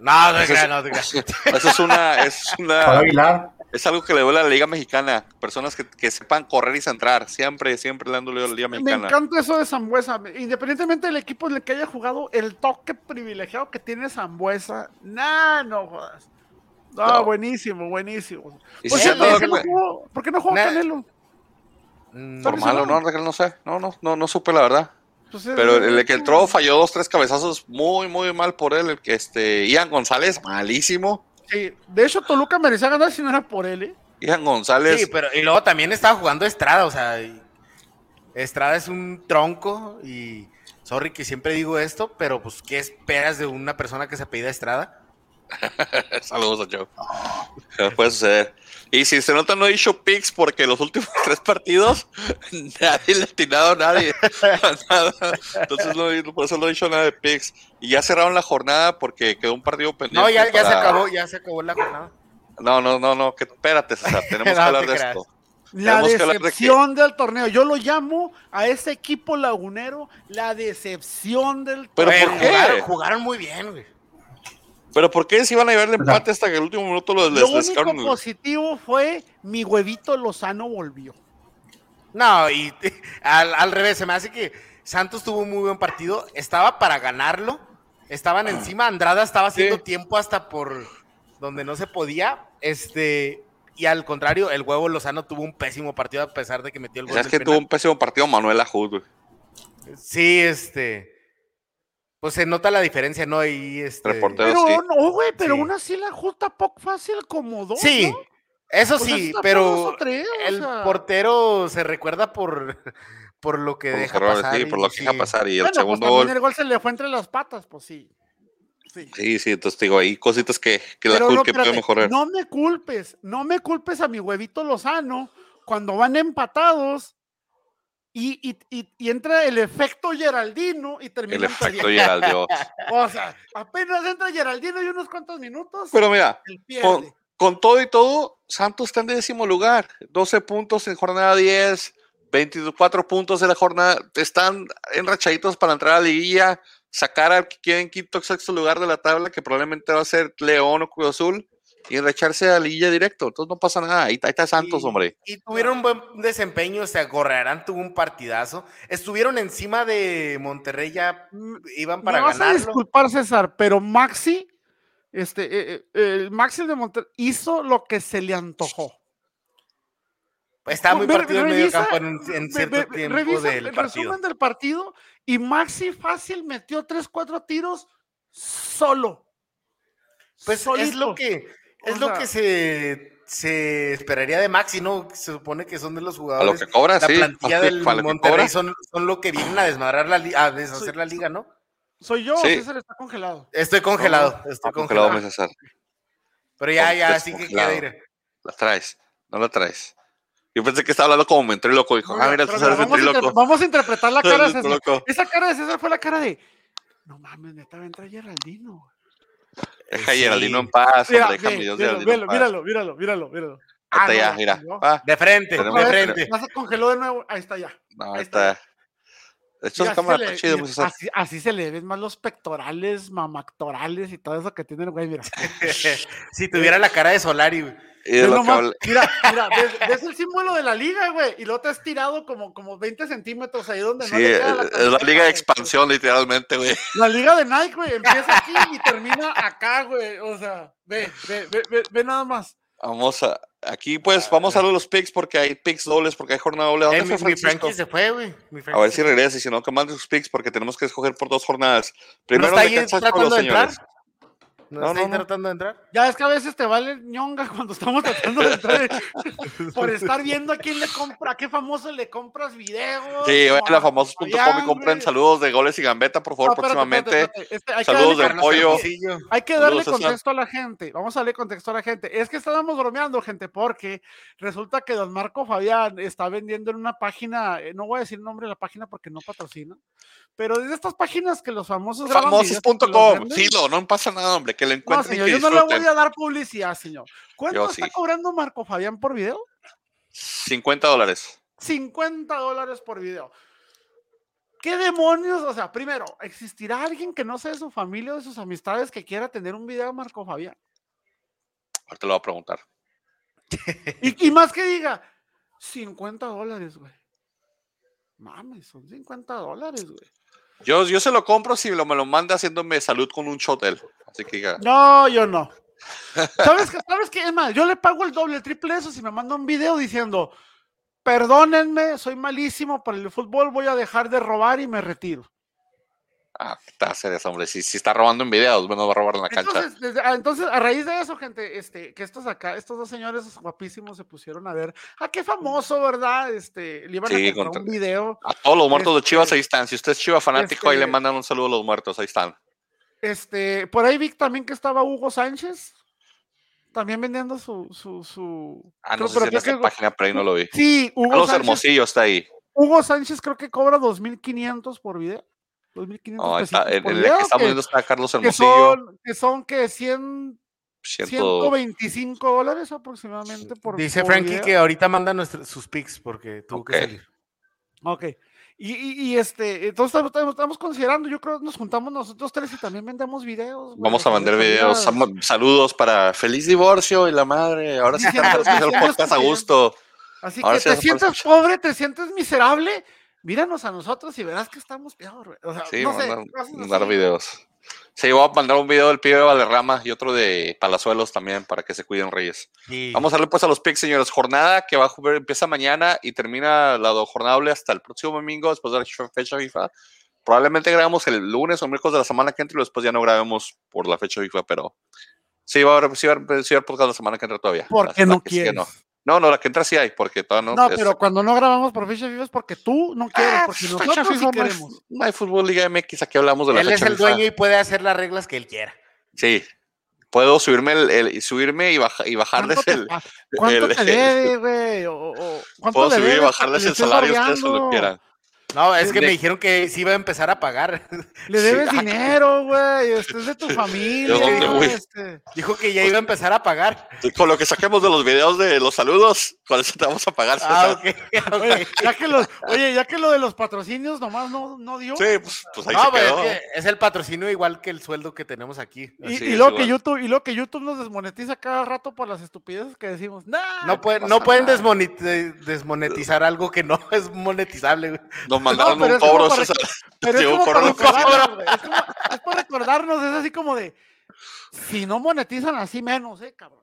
No, no te no te creas. Eso es una, es una, Aguilar. es algo que le duele a la Liga Mexicana. Personas que, que sepan correr y centrar. Siempre, siempre le han dolido a la Liga Me Mexicana. encanta eso de Zambuesa. Independientemente del equipo en el que haya jugado, el toque privilegiado que tiene Zambuesa. Nah, no jodas. No, No. buenísimo, buenísimo. Y Pues si no, ha ¿por, dado qué no jugó, ¿Por qué no jugó Nah. Canelo? Mm, malo, lesionado. no, no sé. No, no, no, no supe la verdad. Pues es- Pero el, el que entró falló dos, tres cabezazos muy, muy mal por él. El que este, Ian González, malísimo. Sí, de hecho, Toluca merecía ganar si no era por él, ¿eh? Ian González. Sí, pero y luego también estaba jugando Estrada, o sea, Estrada es un tronco y sorry que siempre digo esto, pero pues ¿qué esperas de una persona que se apellida Estrada? Saludos a Joe. Puede suceder. Y si se nota, no he dicho picks porque los últimos tres partidos nadie le ha atinado a nadie. nada. Entonces, no, por eso no he dicho nada de picks. Y ya cerraron la jornada porque quedó un partido pendiente. No, ya, ya se acabó, ya se acabó la jornada. No, no, no, no. Que, espérate, César. Tenemos que hablar de esto. La Tenemos que hablar de que- decepción del torneo. Yo lo llamo a ese equipo lagunero la decepción del Pero Oye, ¿por qué? Jugaron, jugaron muy bien, güey. Pero ¿por qué se iban a llevar el empate hasta que el último minuto los Lo les único positivo fue mi huevito Lozano volvió. No, y al, al revés, se me hace que Santos tuvo un muy buen partido, estaba para ganarlo, estaban encima, Andrada estaba haciendo Sí. tiempo hasta por donde no se podía, este, y al contrario, el huevo Lozano tuvo un pésimo partido a pesar de que metió el gol. ¿Sabes que penal. tuvo un pésimo partido Manuel Ajud, güey? Sí, este, pues se nota la diferencia, ¿no? Y este, Reportero. Pero sí. no, güey, pero Sí. aún así la justa poco fácil como dos. Sí, ¿no? eso sea, sí, por pero o tres, el sea. portero se recuerda por, por lo que Por deja errores, pasar. sí, por y lo que deja sí. pasar. Y el Bueno, pues segundo también gol. el gol se le fue entre las patas, pues sí. Sí. Sí, sí, entonces te digo, hay cositas que, que la no, que puede mejorar. no me culpes, no me culpes a mi huevito Lozano cuando van empatados y, y- y- y entra el efecto Geraldino y termina el efecto Geraldo. O sea, apenas entra Geraldino y unos cuantos minutos, Pero mira, con todo y todo, Santos está en décimo lugar. 12 puntos en jornada 10, 24 puntos en la jornada. Están enrachaditos para entrar a la liguilla, sacar al que quede en quinto o sexto lugar de la tabla, que probablemente va a ser León o Cruz Azul, y enracharse a la liguilla directo. Entonces no pasa nada. Ahí, está- ahí está Santos, Y- hombre. Y tuvieron un buen desempeño, o sea, Gorrearán tuvo un partidazo. Estuvieron encima de Monterrey, ya iban para Me vas a ganarlo. disculpar, César, pero Maxi, este, eh, eh, el Maxi de Monterrey hizo lo que se le antojó. Estaba muy partido en medio revisa- campo en, en Ve- cierto ve- tiempo revisa del el partido. resumen del partido y Maxi fácil metió 3, 4 tiros solo. Pues es Solito. lo que es O lo que se, se esperaría de Maxi, ¿no? Se supone que son de los A jugadores. lo que cobra, la sí. plantilla del lo Monterrey son, son lo que vienen a desmadrar la a deshacer la liga, ¿no? Soy yo, Sí. César está congelado. Estoy congelado, estoy Está congelado, congelado. César. Pero ya, ya, así que queda ir. La traes, no la traes. Yo pensé que estaba hablando como ventríloco. Dijo, ah, mira, César es a ventríloco. vamos a interpretar la cara de César. Esa cara de César fue la cara de. No mames, neta, va a entrar Geraldino. Deja a Sí. Geraldino en paz, Mira, hombre, deja a ve, Millos míralo, Geraldino en míralo, míralo, míralo, míralo, míralo. Ahí está no, ya, mira. De frente, Tenemos- de vez, frente. Ya se congeló de nuevo. Ahí está ya. No, Ahí está. está. De hecho, cámara se está César. así, así se le ven más los pectorales, mamactorales y todo eso que tiene el güey, mira. si tuviera la cara de Solari, güey. Y de lo que nomás, Mira, mira, ves, ves el símbolo de la liga, güey, y luego te has tirado como, como 20 centímetros ahí donde no Sí, le queda es la camiseta, liga de expansión, literalmente, güey. La liga de Nike, güey, empieza aquí y termina acá, güey. O sea, ve, ve, ve, ve, ve nada más. Vamos a. Aquí, pues, vamos a ver los picks porque hay picks dobles, porque hay jornada doble. Eh, ¿Dónde mi, fue mi Francisco? Frankie se fue, güey. Mi A ver si regresa y si no, que mande sus picks porque tenemos que escoger por dos jornadas. ¿No Primero está ahí tratando de entrar? señores. ¿No, No, tratando de entrar? Ya es que a veces te vale ñonga cuando estamos tratando de entrar por estar viendo a quién le compra, a qué famoso le compras videos. Sí, vayan a famosos.com y compren saludos de goles y gambeta, por favor, No, espérate, próximamente. espérate, espérate. Este, Saludos del pollo. Hay que darle contexto a la gente. Vamos a darle contexto a la gente. Es que estábamos bromeando, gente, porque resulta que don Marco Fabián está vendiendo en una página, eh, no voy a decir el nombre de la página porque no patrocina, pero desde estas páginas que los famosos Famosos.com. Dilo, no pasa nada, hombre, que le No, encuentren señor, y que yo no le voy a dar publicidad, señor. ¿Cuánto Yo está sí. cobrando Marco Fabián por video? 50 dólares. 50 dólares por video. ¿Qué demonios? O sea, primero, ¿existirá alguien que no sea de su familia o de sus amistades que quiera tener un video de Marco Fabián? Ahorita lo voy a preguntar. Y, y más que diga, 50 dólares, güey. Mames, son 50 dólares, güey. Yo, yo se lo compro si lo, me lo manda haciéndome salud con un chotel. Así que diga, No, yo no. ¿Sabes qué? ¿Sabes qué? Es más, yo le pago el doble, el triple eso si me manda un video diciendo, perdónenme, soy malísimo para el fútbol, voy a dejar de robar y me retiro. Ah, ¿qué te haces, hombre? Si, si está robando en videos, bueno, va a robar en la cancha. Desde- ah, entonces, a raíz de eso, gente, este, que estos acá, estos dos señores guapísimos se pusieron a ver, ah, qué famoso, ¿verdad? Este, le iban Sí, a contra- un video. A todos los muertos de Este- Chivas ahí están. Si usted es Chiva fanático, ahí le este- mandan un saludo a los muertos, ahí están. Este, por ahí vi también que estaba Hugo Sánchez, también vendiendo su, su, su. Ah, no creo- sé pero si en esta que- página, pero ahí no lo vi. Sí, Hugo Carlos Sánchez, Hermosillo está ahí. Hugo Sánchez creo que cobra 2.500 por video. 2.500 No, está, en, el video, que estamos que- viendo está Carlos que Hermosillo. son, que son que 100, Ciento- 125 dólares aproximadamente por Dice por Frankie video. que ahorita manda nuestros, sus pics porque tuvo Ok. que salir. Ok. Y, y- y, este, entonces estamos, estamos- estamos considerando, yo creo que nos juntamos nosotros tres y también vendemos videos. güey, Vamos a de vender videos. Saludos para feliz divorcio y la madre. Ahora sí Diciendo- estamos haciendo el diciendo podcast a gusto. Así ahora que sí te sientes pobre, te sientes miserable, míranos a nosotros y verás que estamos peor. güey. O sea, Sí, no sé, mandar, videos. Sí, voy a mandar un video del pibe de Valderrama y otro de Palazuelos también para que se cuiden Reyes. Y- Vamos a darle pues a los picks, señores. Jornada que va a jugar, empieza mañana y termina la doble hasta el próximo domingo después de la fe- fecha FIFA. Probablemente grabamos el lunes o miércoles de la semana que entra y después ya no grabemos por la fecha FIFA, pero sí va a haber, sí va a haber, sí va a haber podcast la semana que entra todavía. Porque no que quieres. no. No, no, la que entra sí hay, porque todavía no. No, es- pero cuando no grabamos por fecha FIFA es porque tú no quieres, Ah, porque nosotros sí FIFA, no hay- queremos. No hay fútbol Liga MX, aquí hablamos de la Él es el FIFA. dueño y puede hacer las reglas que él quiera. Sí. Puedo subirme el, el- subirme y, baja- y bajarles ¿Cuánto te, el. cuánto el- te debe, güey? O, o- ¿Cuánto Puedo le subir y bajarles Le el salario ustedes cuando quieran. No, es que me dijeron que sí iba a empezar a pagar. Le debes dinero, güey. Este es de tu familia. este. Dijo que ya iba a empezar a pagar. Y Con lo que saquemos de los videos de los saludos, con eso te vamos a pagar. Ah. Oye, ya que los, oye, ya que lo de los patrocinios nomás no, no dio. Sí, pues, pues ahí No, se quedó. es, que es el patrocinio igual que el sueldo que tenemos aquí. Y, Sí, y es luego que. YouTube, y luego que YouTube nos desmonetiza cada rato por las estupideces que decimos. Nah, No, pueden, pasa no pueden desmonetizar algo que no es monetizable. güey. Nos mandaron pero un cobro, para- César. Pero es como para recordarnos. Es, como- es para recordarnos, es así como de, si no monetizan así menos, eh, cabrón.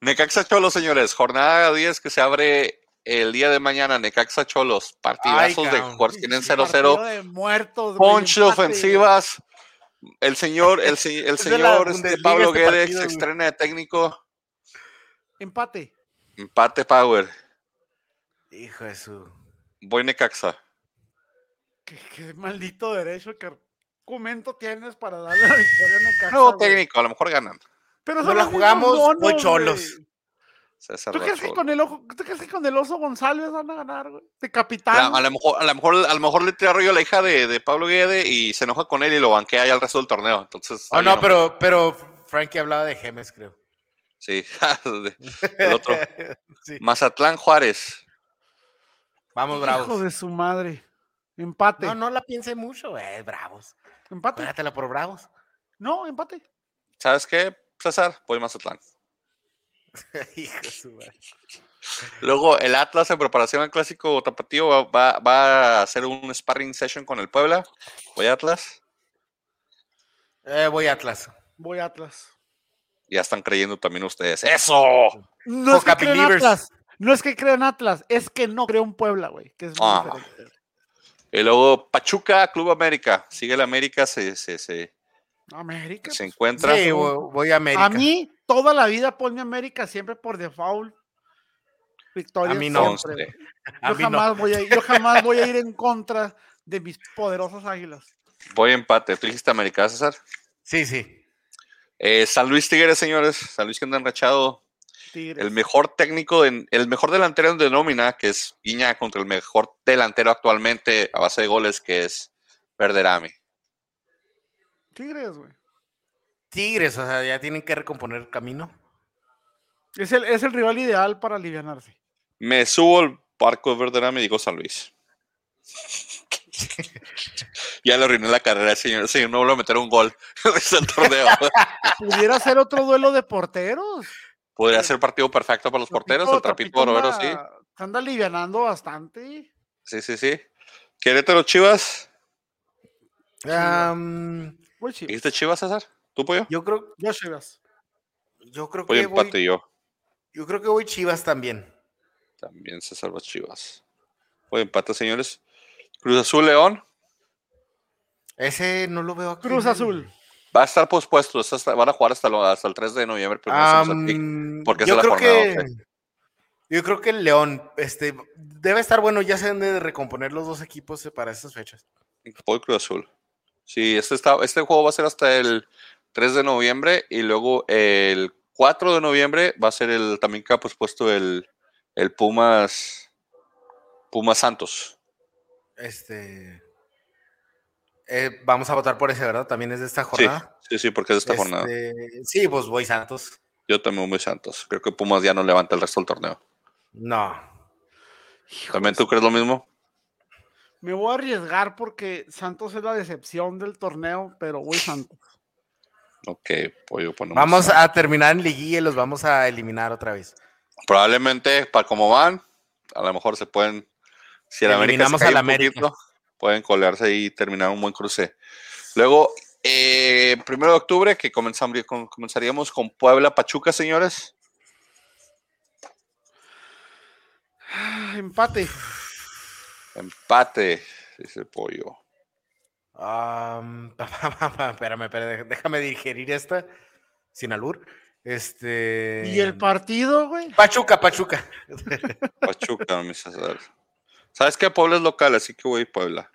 Necaxa Cholos, señores. Jornada 10 que se abre el día de mañana. Necaxa Cholos. Partidazos de que tienen Partido 0-0. de muertos, güey, Ponche ofensivas. El señor, el, el Es de la señor este, Pablo este Guedes partido, se estrena de técnico. Empate. Empate Power. Hijo de su. Voy Necaxa. ¿Qué, qué maldito derecho que argumento tienes para darle la victoria a Necaxa, Nuevo güey? técnico, a lo mejor ganan. Pero No la jugamos, monos, voy cholos. ¿Tú crees, que con el ojo, ¿Tú crees que con el oso González van a ganar, güey? De capitán. a, lo mejor, a, lo mejor, a lo mejor le tira rollo a la hija de, de Pablo Guede y se enoja con él y lo banquea ya el resto del torneo. Entonces, Oh, no, pero, pero Frankie hablaba de Gemes, creo. Sí, el otro. Sí. Mazatlán Juárez. Vamos, Hijo bravos. de su madre. Empate. No, no la piense mucho, eh, bravos. Empate. Póngatela por bravos. No, empate. ¿Sabes qué, César? Voy Mazatlán. Hijo de su madre. Luego, el Atlas en preparación al clásico tapatío va, va- va a hacer un sparring session con el Puebla. Voy Atlas. Eh, voy Atlas. Voy Atlas. Ya están creyendo también ustedes. ¡Eso! No es que Believers. Atlas. No es que creo en Atlas, es que no creo en Puebla, güey. Que es muy Ah. diferente. Y luego Pachuca, Club América. Sigue el América, se, se, se, América. se pues. encuentra. Sí, voy, a América. A mí, toda la vida ponme América siempre por default. Victoria. A mí no. siempre. A Yo mí no. jamás, voy a, ir- yo jamás voy a ir en contra de mis poderosas águilas. Voy a empate. ¿Tú dijiste América, César? Sí, sí. Eh, San Luis Tigres, señores. San Luis que anda enrachado. Tigres. El mejor técnico, en, el mejor delantero de nómina, que es Guiña, contra el mejor delantero actualmente a base de goles, que es Verderame. Tigres, güey. Tigres, o sea, ya tienen que recomponer el camino. Es el, es el rival ideal para alivianarse. Me subo al barco de Verderame y digo San Luis. ya le arruiné la carrera, señor. Señor, no vuelvo a meter un gol en el torneo. Pudiera ser otro duelo de porteros. Podría ser partido perfecto para los porteros. El trapito Barovero, sí. Se anda alivianando bastante. Sí, sí, sí. Querétaro Chivas. Voy Chivas. ¿Dijiste Chivas, César? ¿Tú, pollo? yo creo, Yo Chivas. yo creo Voy que voy, empate yo. yo creo que voy Chivas también. También César va Chivas. Voy empate, señores. Cruz Azul León. Ese no lo veo aquí. Cruz Azul. Va a estar pospuesto. hasta- van a jugar hasta, lo- hasta el 3 de noviembre. Am, porque es la creo jornada que yo creo que el León este debe estar bueno, ya se deben de recomponer los dos equipos eh, para estas fechas. Voy Cruz Azul. Sí, este, está, este juego va a ser hasta el 3 de noviembre y luego el 4 de noviembre va a ser el también que ha pospuesto el, el Pumas Pumas Santos. Este eh, vamos a votar por ese, ¿verdad? También es de esta Sí, jornada. sí, sí, porque es de esta jornada. Este, sí, pues voy Santos. Yo también voy Santos. Creo que Pumas ya no levanta el resto del torneo. No. ¿También tú crees lo mismo? Me voy a arriesgar porque Santos es la decepción del torneo, pero voy Santos. Ok, pollo, ponemos Vamos a- a terminar en liguilla y los vamos a eliminar otra vez. Probablemente, para como van, a lo mejor se pueden. Si el América se Eliminamos cae al un América. poquito, pueden colarse y terminar un buen cruce. Luego, eh, primero de octubre, que comenzamos, comenzaríamos con Puebla Pachuca, señores. Ah, Empate. Empate, dice el pollo. Am, espérame, espérame, déjame digerir esta sin albur. Este. ¿Y el partido, güey? Pachuca, Pachuca. Pachuca, mi César. ¿Sabes qué? Puebla es local, así que voy a Puebla.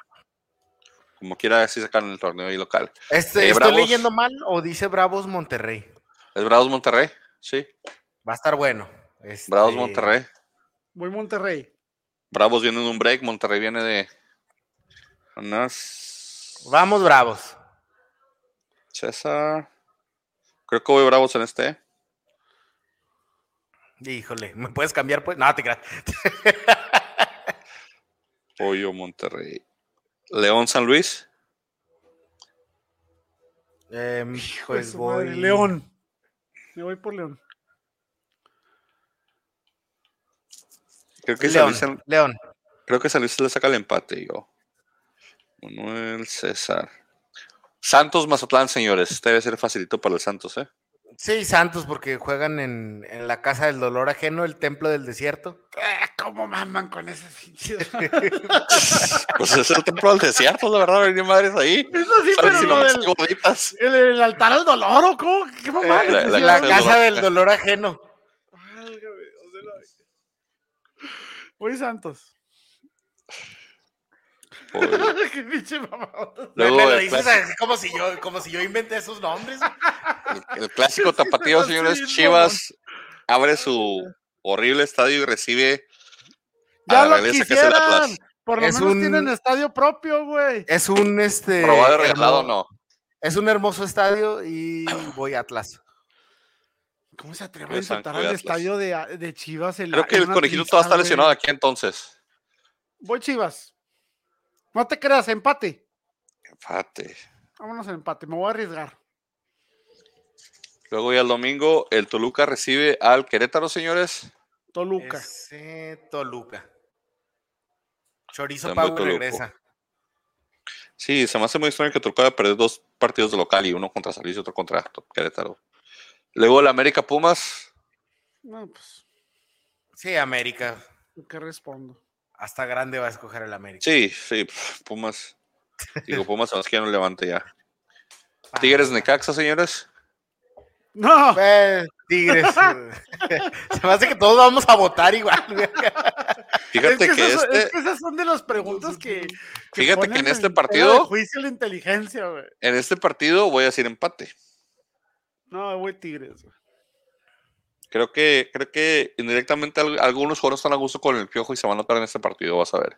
Como quiera, así sacan el torneo ahí local. Este, Eh, ¿Estoy Bravos. leyendo mal o dice Bravos Monterrey? ¿Es Bravos Monterrey? Sí, Va a estar bueno. Este, Bravos Monterrey. Voy Monterrey. Bravos viene de un break, Monterrey viene de. Unas. Vamos, Bravos. César. Creo que voy Bravos en este. Híjole, ¿me puedes cambiar? Pues? No, te creas. Pollo Monterrey. León San Luis. Hijo de pues voy. madre, León. Me voy por León. Creo que San León. Luis, San- León. creo que San Luis le saca el empate, yo. Manuel César. Santos Mazatlán, señores. Este debe ser facilito para el Santos, ¿eh? Sí, Santos, porque juegan en, en la casa del dolor ajeno, el templo del desierto. Ah, ¿Cómo maman con ese pinche? Pues es el templo del desierto, la verdad, venir madres ahí. Eso sí, ¿Sabes pero si el, el altar al dolor, ¿o cómo? ¿Qué mamá? Eh, la- la La casa del casa dolor. del dolor ajeno. Voy Santos. Qué pinche Luego me lo el dices clásico- así como si yo, como si yo inventé esos nombres. El clásico tapatío, Sí, señores. sí, Chivas abre su horrible estadio y recibe a Ya la lo que es el quisieran. Atlas. Por lo Es menos un- tienen estadio propio, güey. Es un este. Probado regalado, no. Es un hermoso estadio y voy Atlas. ¿Cómo se atreven a insultar Santo al estadio de, de Chivas? Creo que el conejito todo está lesionado aquí entonces. Voy Chivas. No te creas, empate. Empate. Vámonos en empate, me voy a arriesgar. Luego ya el domingo, el Toluca recibe al Querétaro, señores. Toluca. Ese Toluca. Chorizo Pau regresa. Sí, se me hace muy extraño que Toluca haya perdido dos partidos de local y uno contra San Luis y otro contra Querétaro. Luego el América Pumas. No, pues, Sí, América. ¿qué respondo? Hasta grande va a escoger el América. Sí, sí, Pumas. Digo, Pumas, más que ya no levante ya. Tigres Necaxa, señores. No, Pues, Tigres. Se me hace que todos vamos a votar igual. Fíjate es que, esas, este, es que esas son de las preguntas que. Fíjate que en este partido- juicio la inteligencia, güey. en este partido voy a decir empate. No, güey, Tigres. güey. Creo que, creo que indirectamente al- algunos jugadores están a gusto con el piojo y se van a notar en este partido, vas a ver.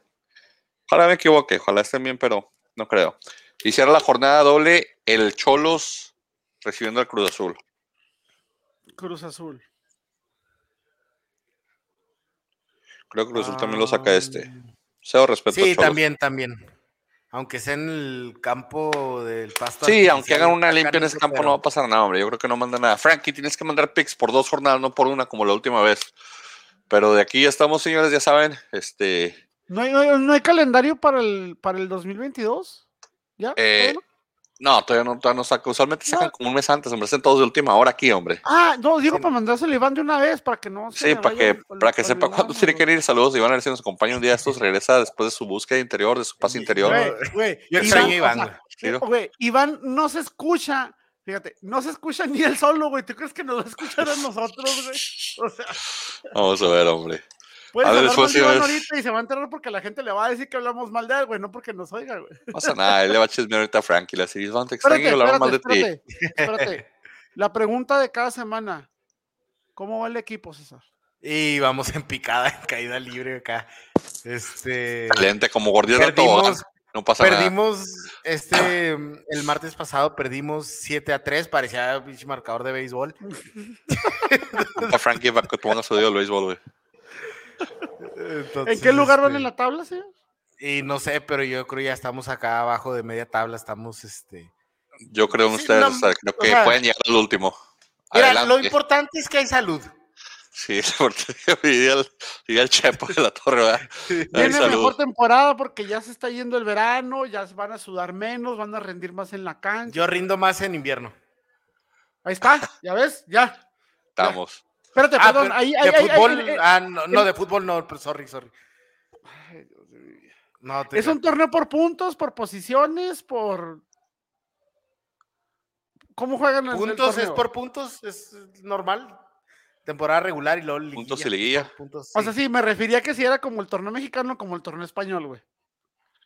Ojalá me equivoque, ojalá estén bien, pero no creo. Y cierra la jornada doble el Cholos recibiendo al Cruz Azul. Cruz Azul. Creo que Cruz Azul también lo saca este. Ah, Cero respeto a Sí, también, también. Aunque sea en el campo del pasto. Sí, aunque hagan una limpia en ese campo pero- no va a pasar nada, hombre. Yo creo que no manda nada. Frankie, tienes que mandar picks por dos jornadas, no por una como la última vez. Pero de aquí ya estamos, señores, ya saben. Este, ¿No hay, no hay- no hay calendario para el, para el 2022? ¿Ya? Eh, ¿Todavía no? todavía no, todavía no saca. Usualmente sacan No. como un mes antes, hombre. Están todos de última hora aquí, hombre. Ah, no, digo sí. para mandárselo a Iván de una vez, para que no se Sí, para vaya que, para que sepa cuándo tiene que ir. Saludos, Iván, a ver si nos acompaña un día estos. Regresa después de su búsqueda interior, de su paz interior. Güey, güey, Yo Iván. Güey, Iván no se escucha, fíjate, no se escucha ni él solo, güey. ¿Tú crees que nos va a escuchar a nosotros, güey? O sea, Vamos a ver, hombre. Puedes A ver, hablar de Iván ahorita y se va a enterar porque la gente le va a decir que hablamos mal de él, güey, no porque nos oiga, güey. No pasa nada, él le va a chismear ahorita a Frankie. Le dice, Iván, te Espérate, extraño y hablaron mal de espérate, ti. espérate, espérate. La pregunta de cada semana, ¿cómo va el equipo, César? Y vamos en picada, en caída libre acá. Este. Excelente, como gordito. Perdimos, No pasa nada. perdimos este el martes pasado perdimos 7 a 3, parecía un pinche marcador de béisbol. A Frankie que ponga su dedo al béisbol, güey. ¿En qué lugar van este, en la tabla, señor? Y no sé, pero yo creo ya estamos acá abajo de media tabla, estamos este. Yo creo en Sí, ustedes, no, o sea, creo o que sea, pueden llegar al último. Mira, Adelante. lo importante es que hay salud. Sí, porque diría el, Chepo de la Torre, ¿verdad? Viene salud. mejor temporada porque ya se está yendo el verano, ya van a sudar menos, van a rendir más en la cancha. Yo rindo más en invierno. Ahí está, ya ves, ya. Estamos. Espérate, Ah, perdón, pero ahí, de ahí, fútbol, ahí, ah, no, no, de fútbol no, pero sorry, sorry. ay, Dios mío. No, te- Es un torneo por puntos, por posiciones, por. ¿Cómo juegan en el puntos es por puntos, es normal. Temporada regular y luego liguilla. Puntos y liguilla. puntos, O sea, sí, me refería que si era como el torneo mexicano, como el torneo español, güey.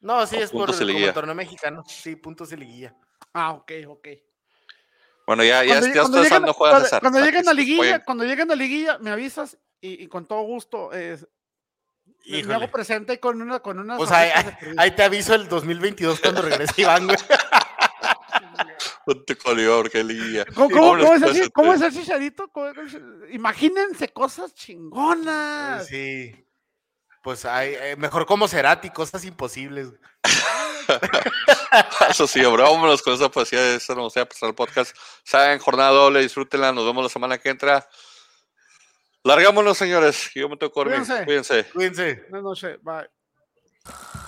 No, sí, es por puntos y como el torneo mexicano. Sí, puntos y liguilla. Ah, ok, ok. Bueno, ya, ya, Cuando, ya cuando no juegan cuando- lleguen a liguilla, cuando lleguen a liguilla, me avisas y, y con todo gusto eh, me- me hago presente con una con una Pues ahí, ahí te aviso el 2022 cuando regrese Iván, güey. Ponte porque liguilla. ¿Cómo, cómo- es así? ¿Cómo Imagínense cosas chingonas. Sí. Pues hay, eh, mejor como Cerati, cosas imposibles. Eso sí, hombre, vámonos con esa poesía de eso, nos gustaría pasar el podcast. Saben, jornada doble, disfrútenla, nos vemos la semana que entra. Largámonos, señores, yo me tengo que dormir. Cuídense. Cuídense. Cuídense. Buenas noches, bye.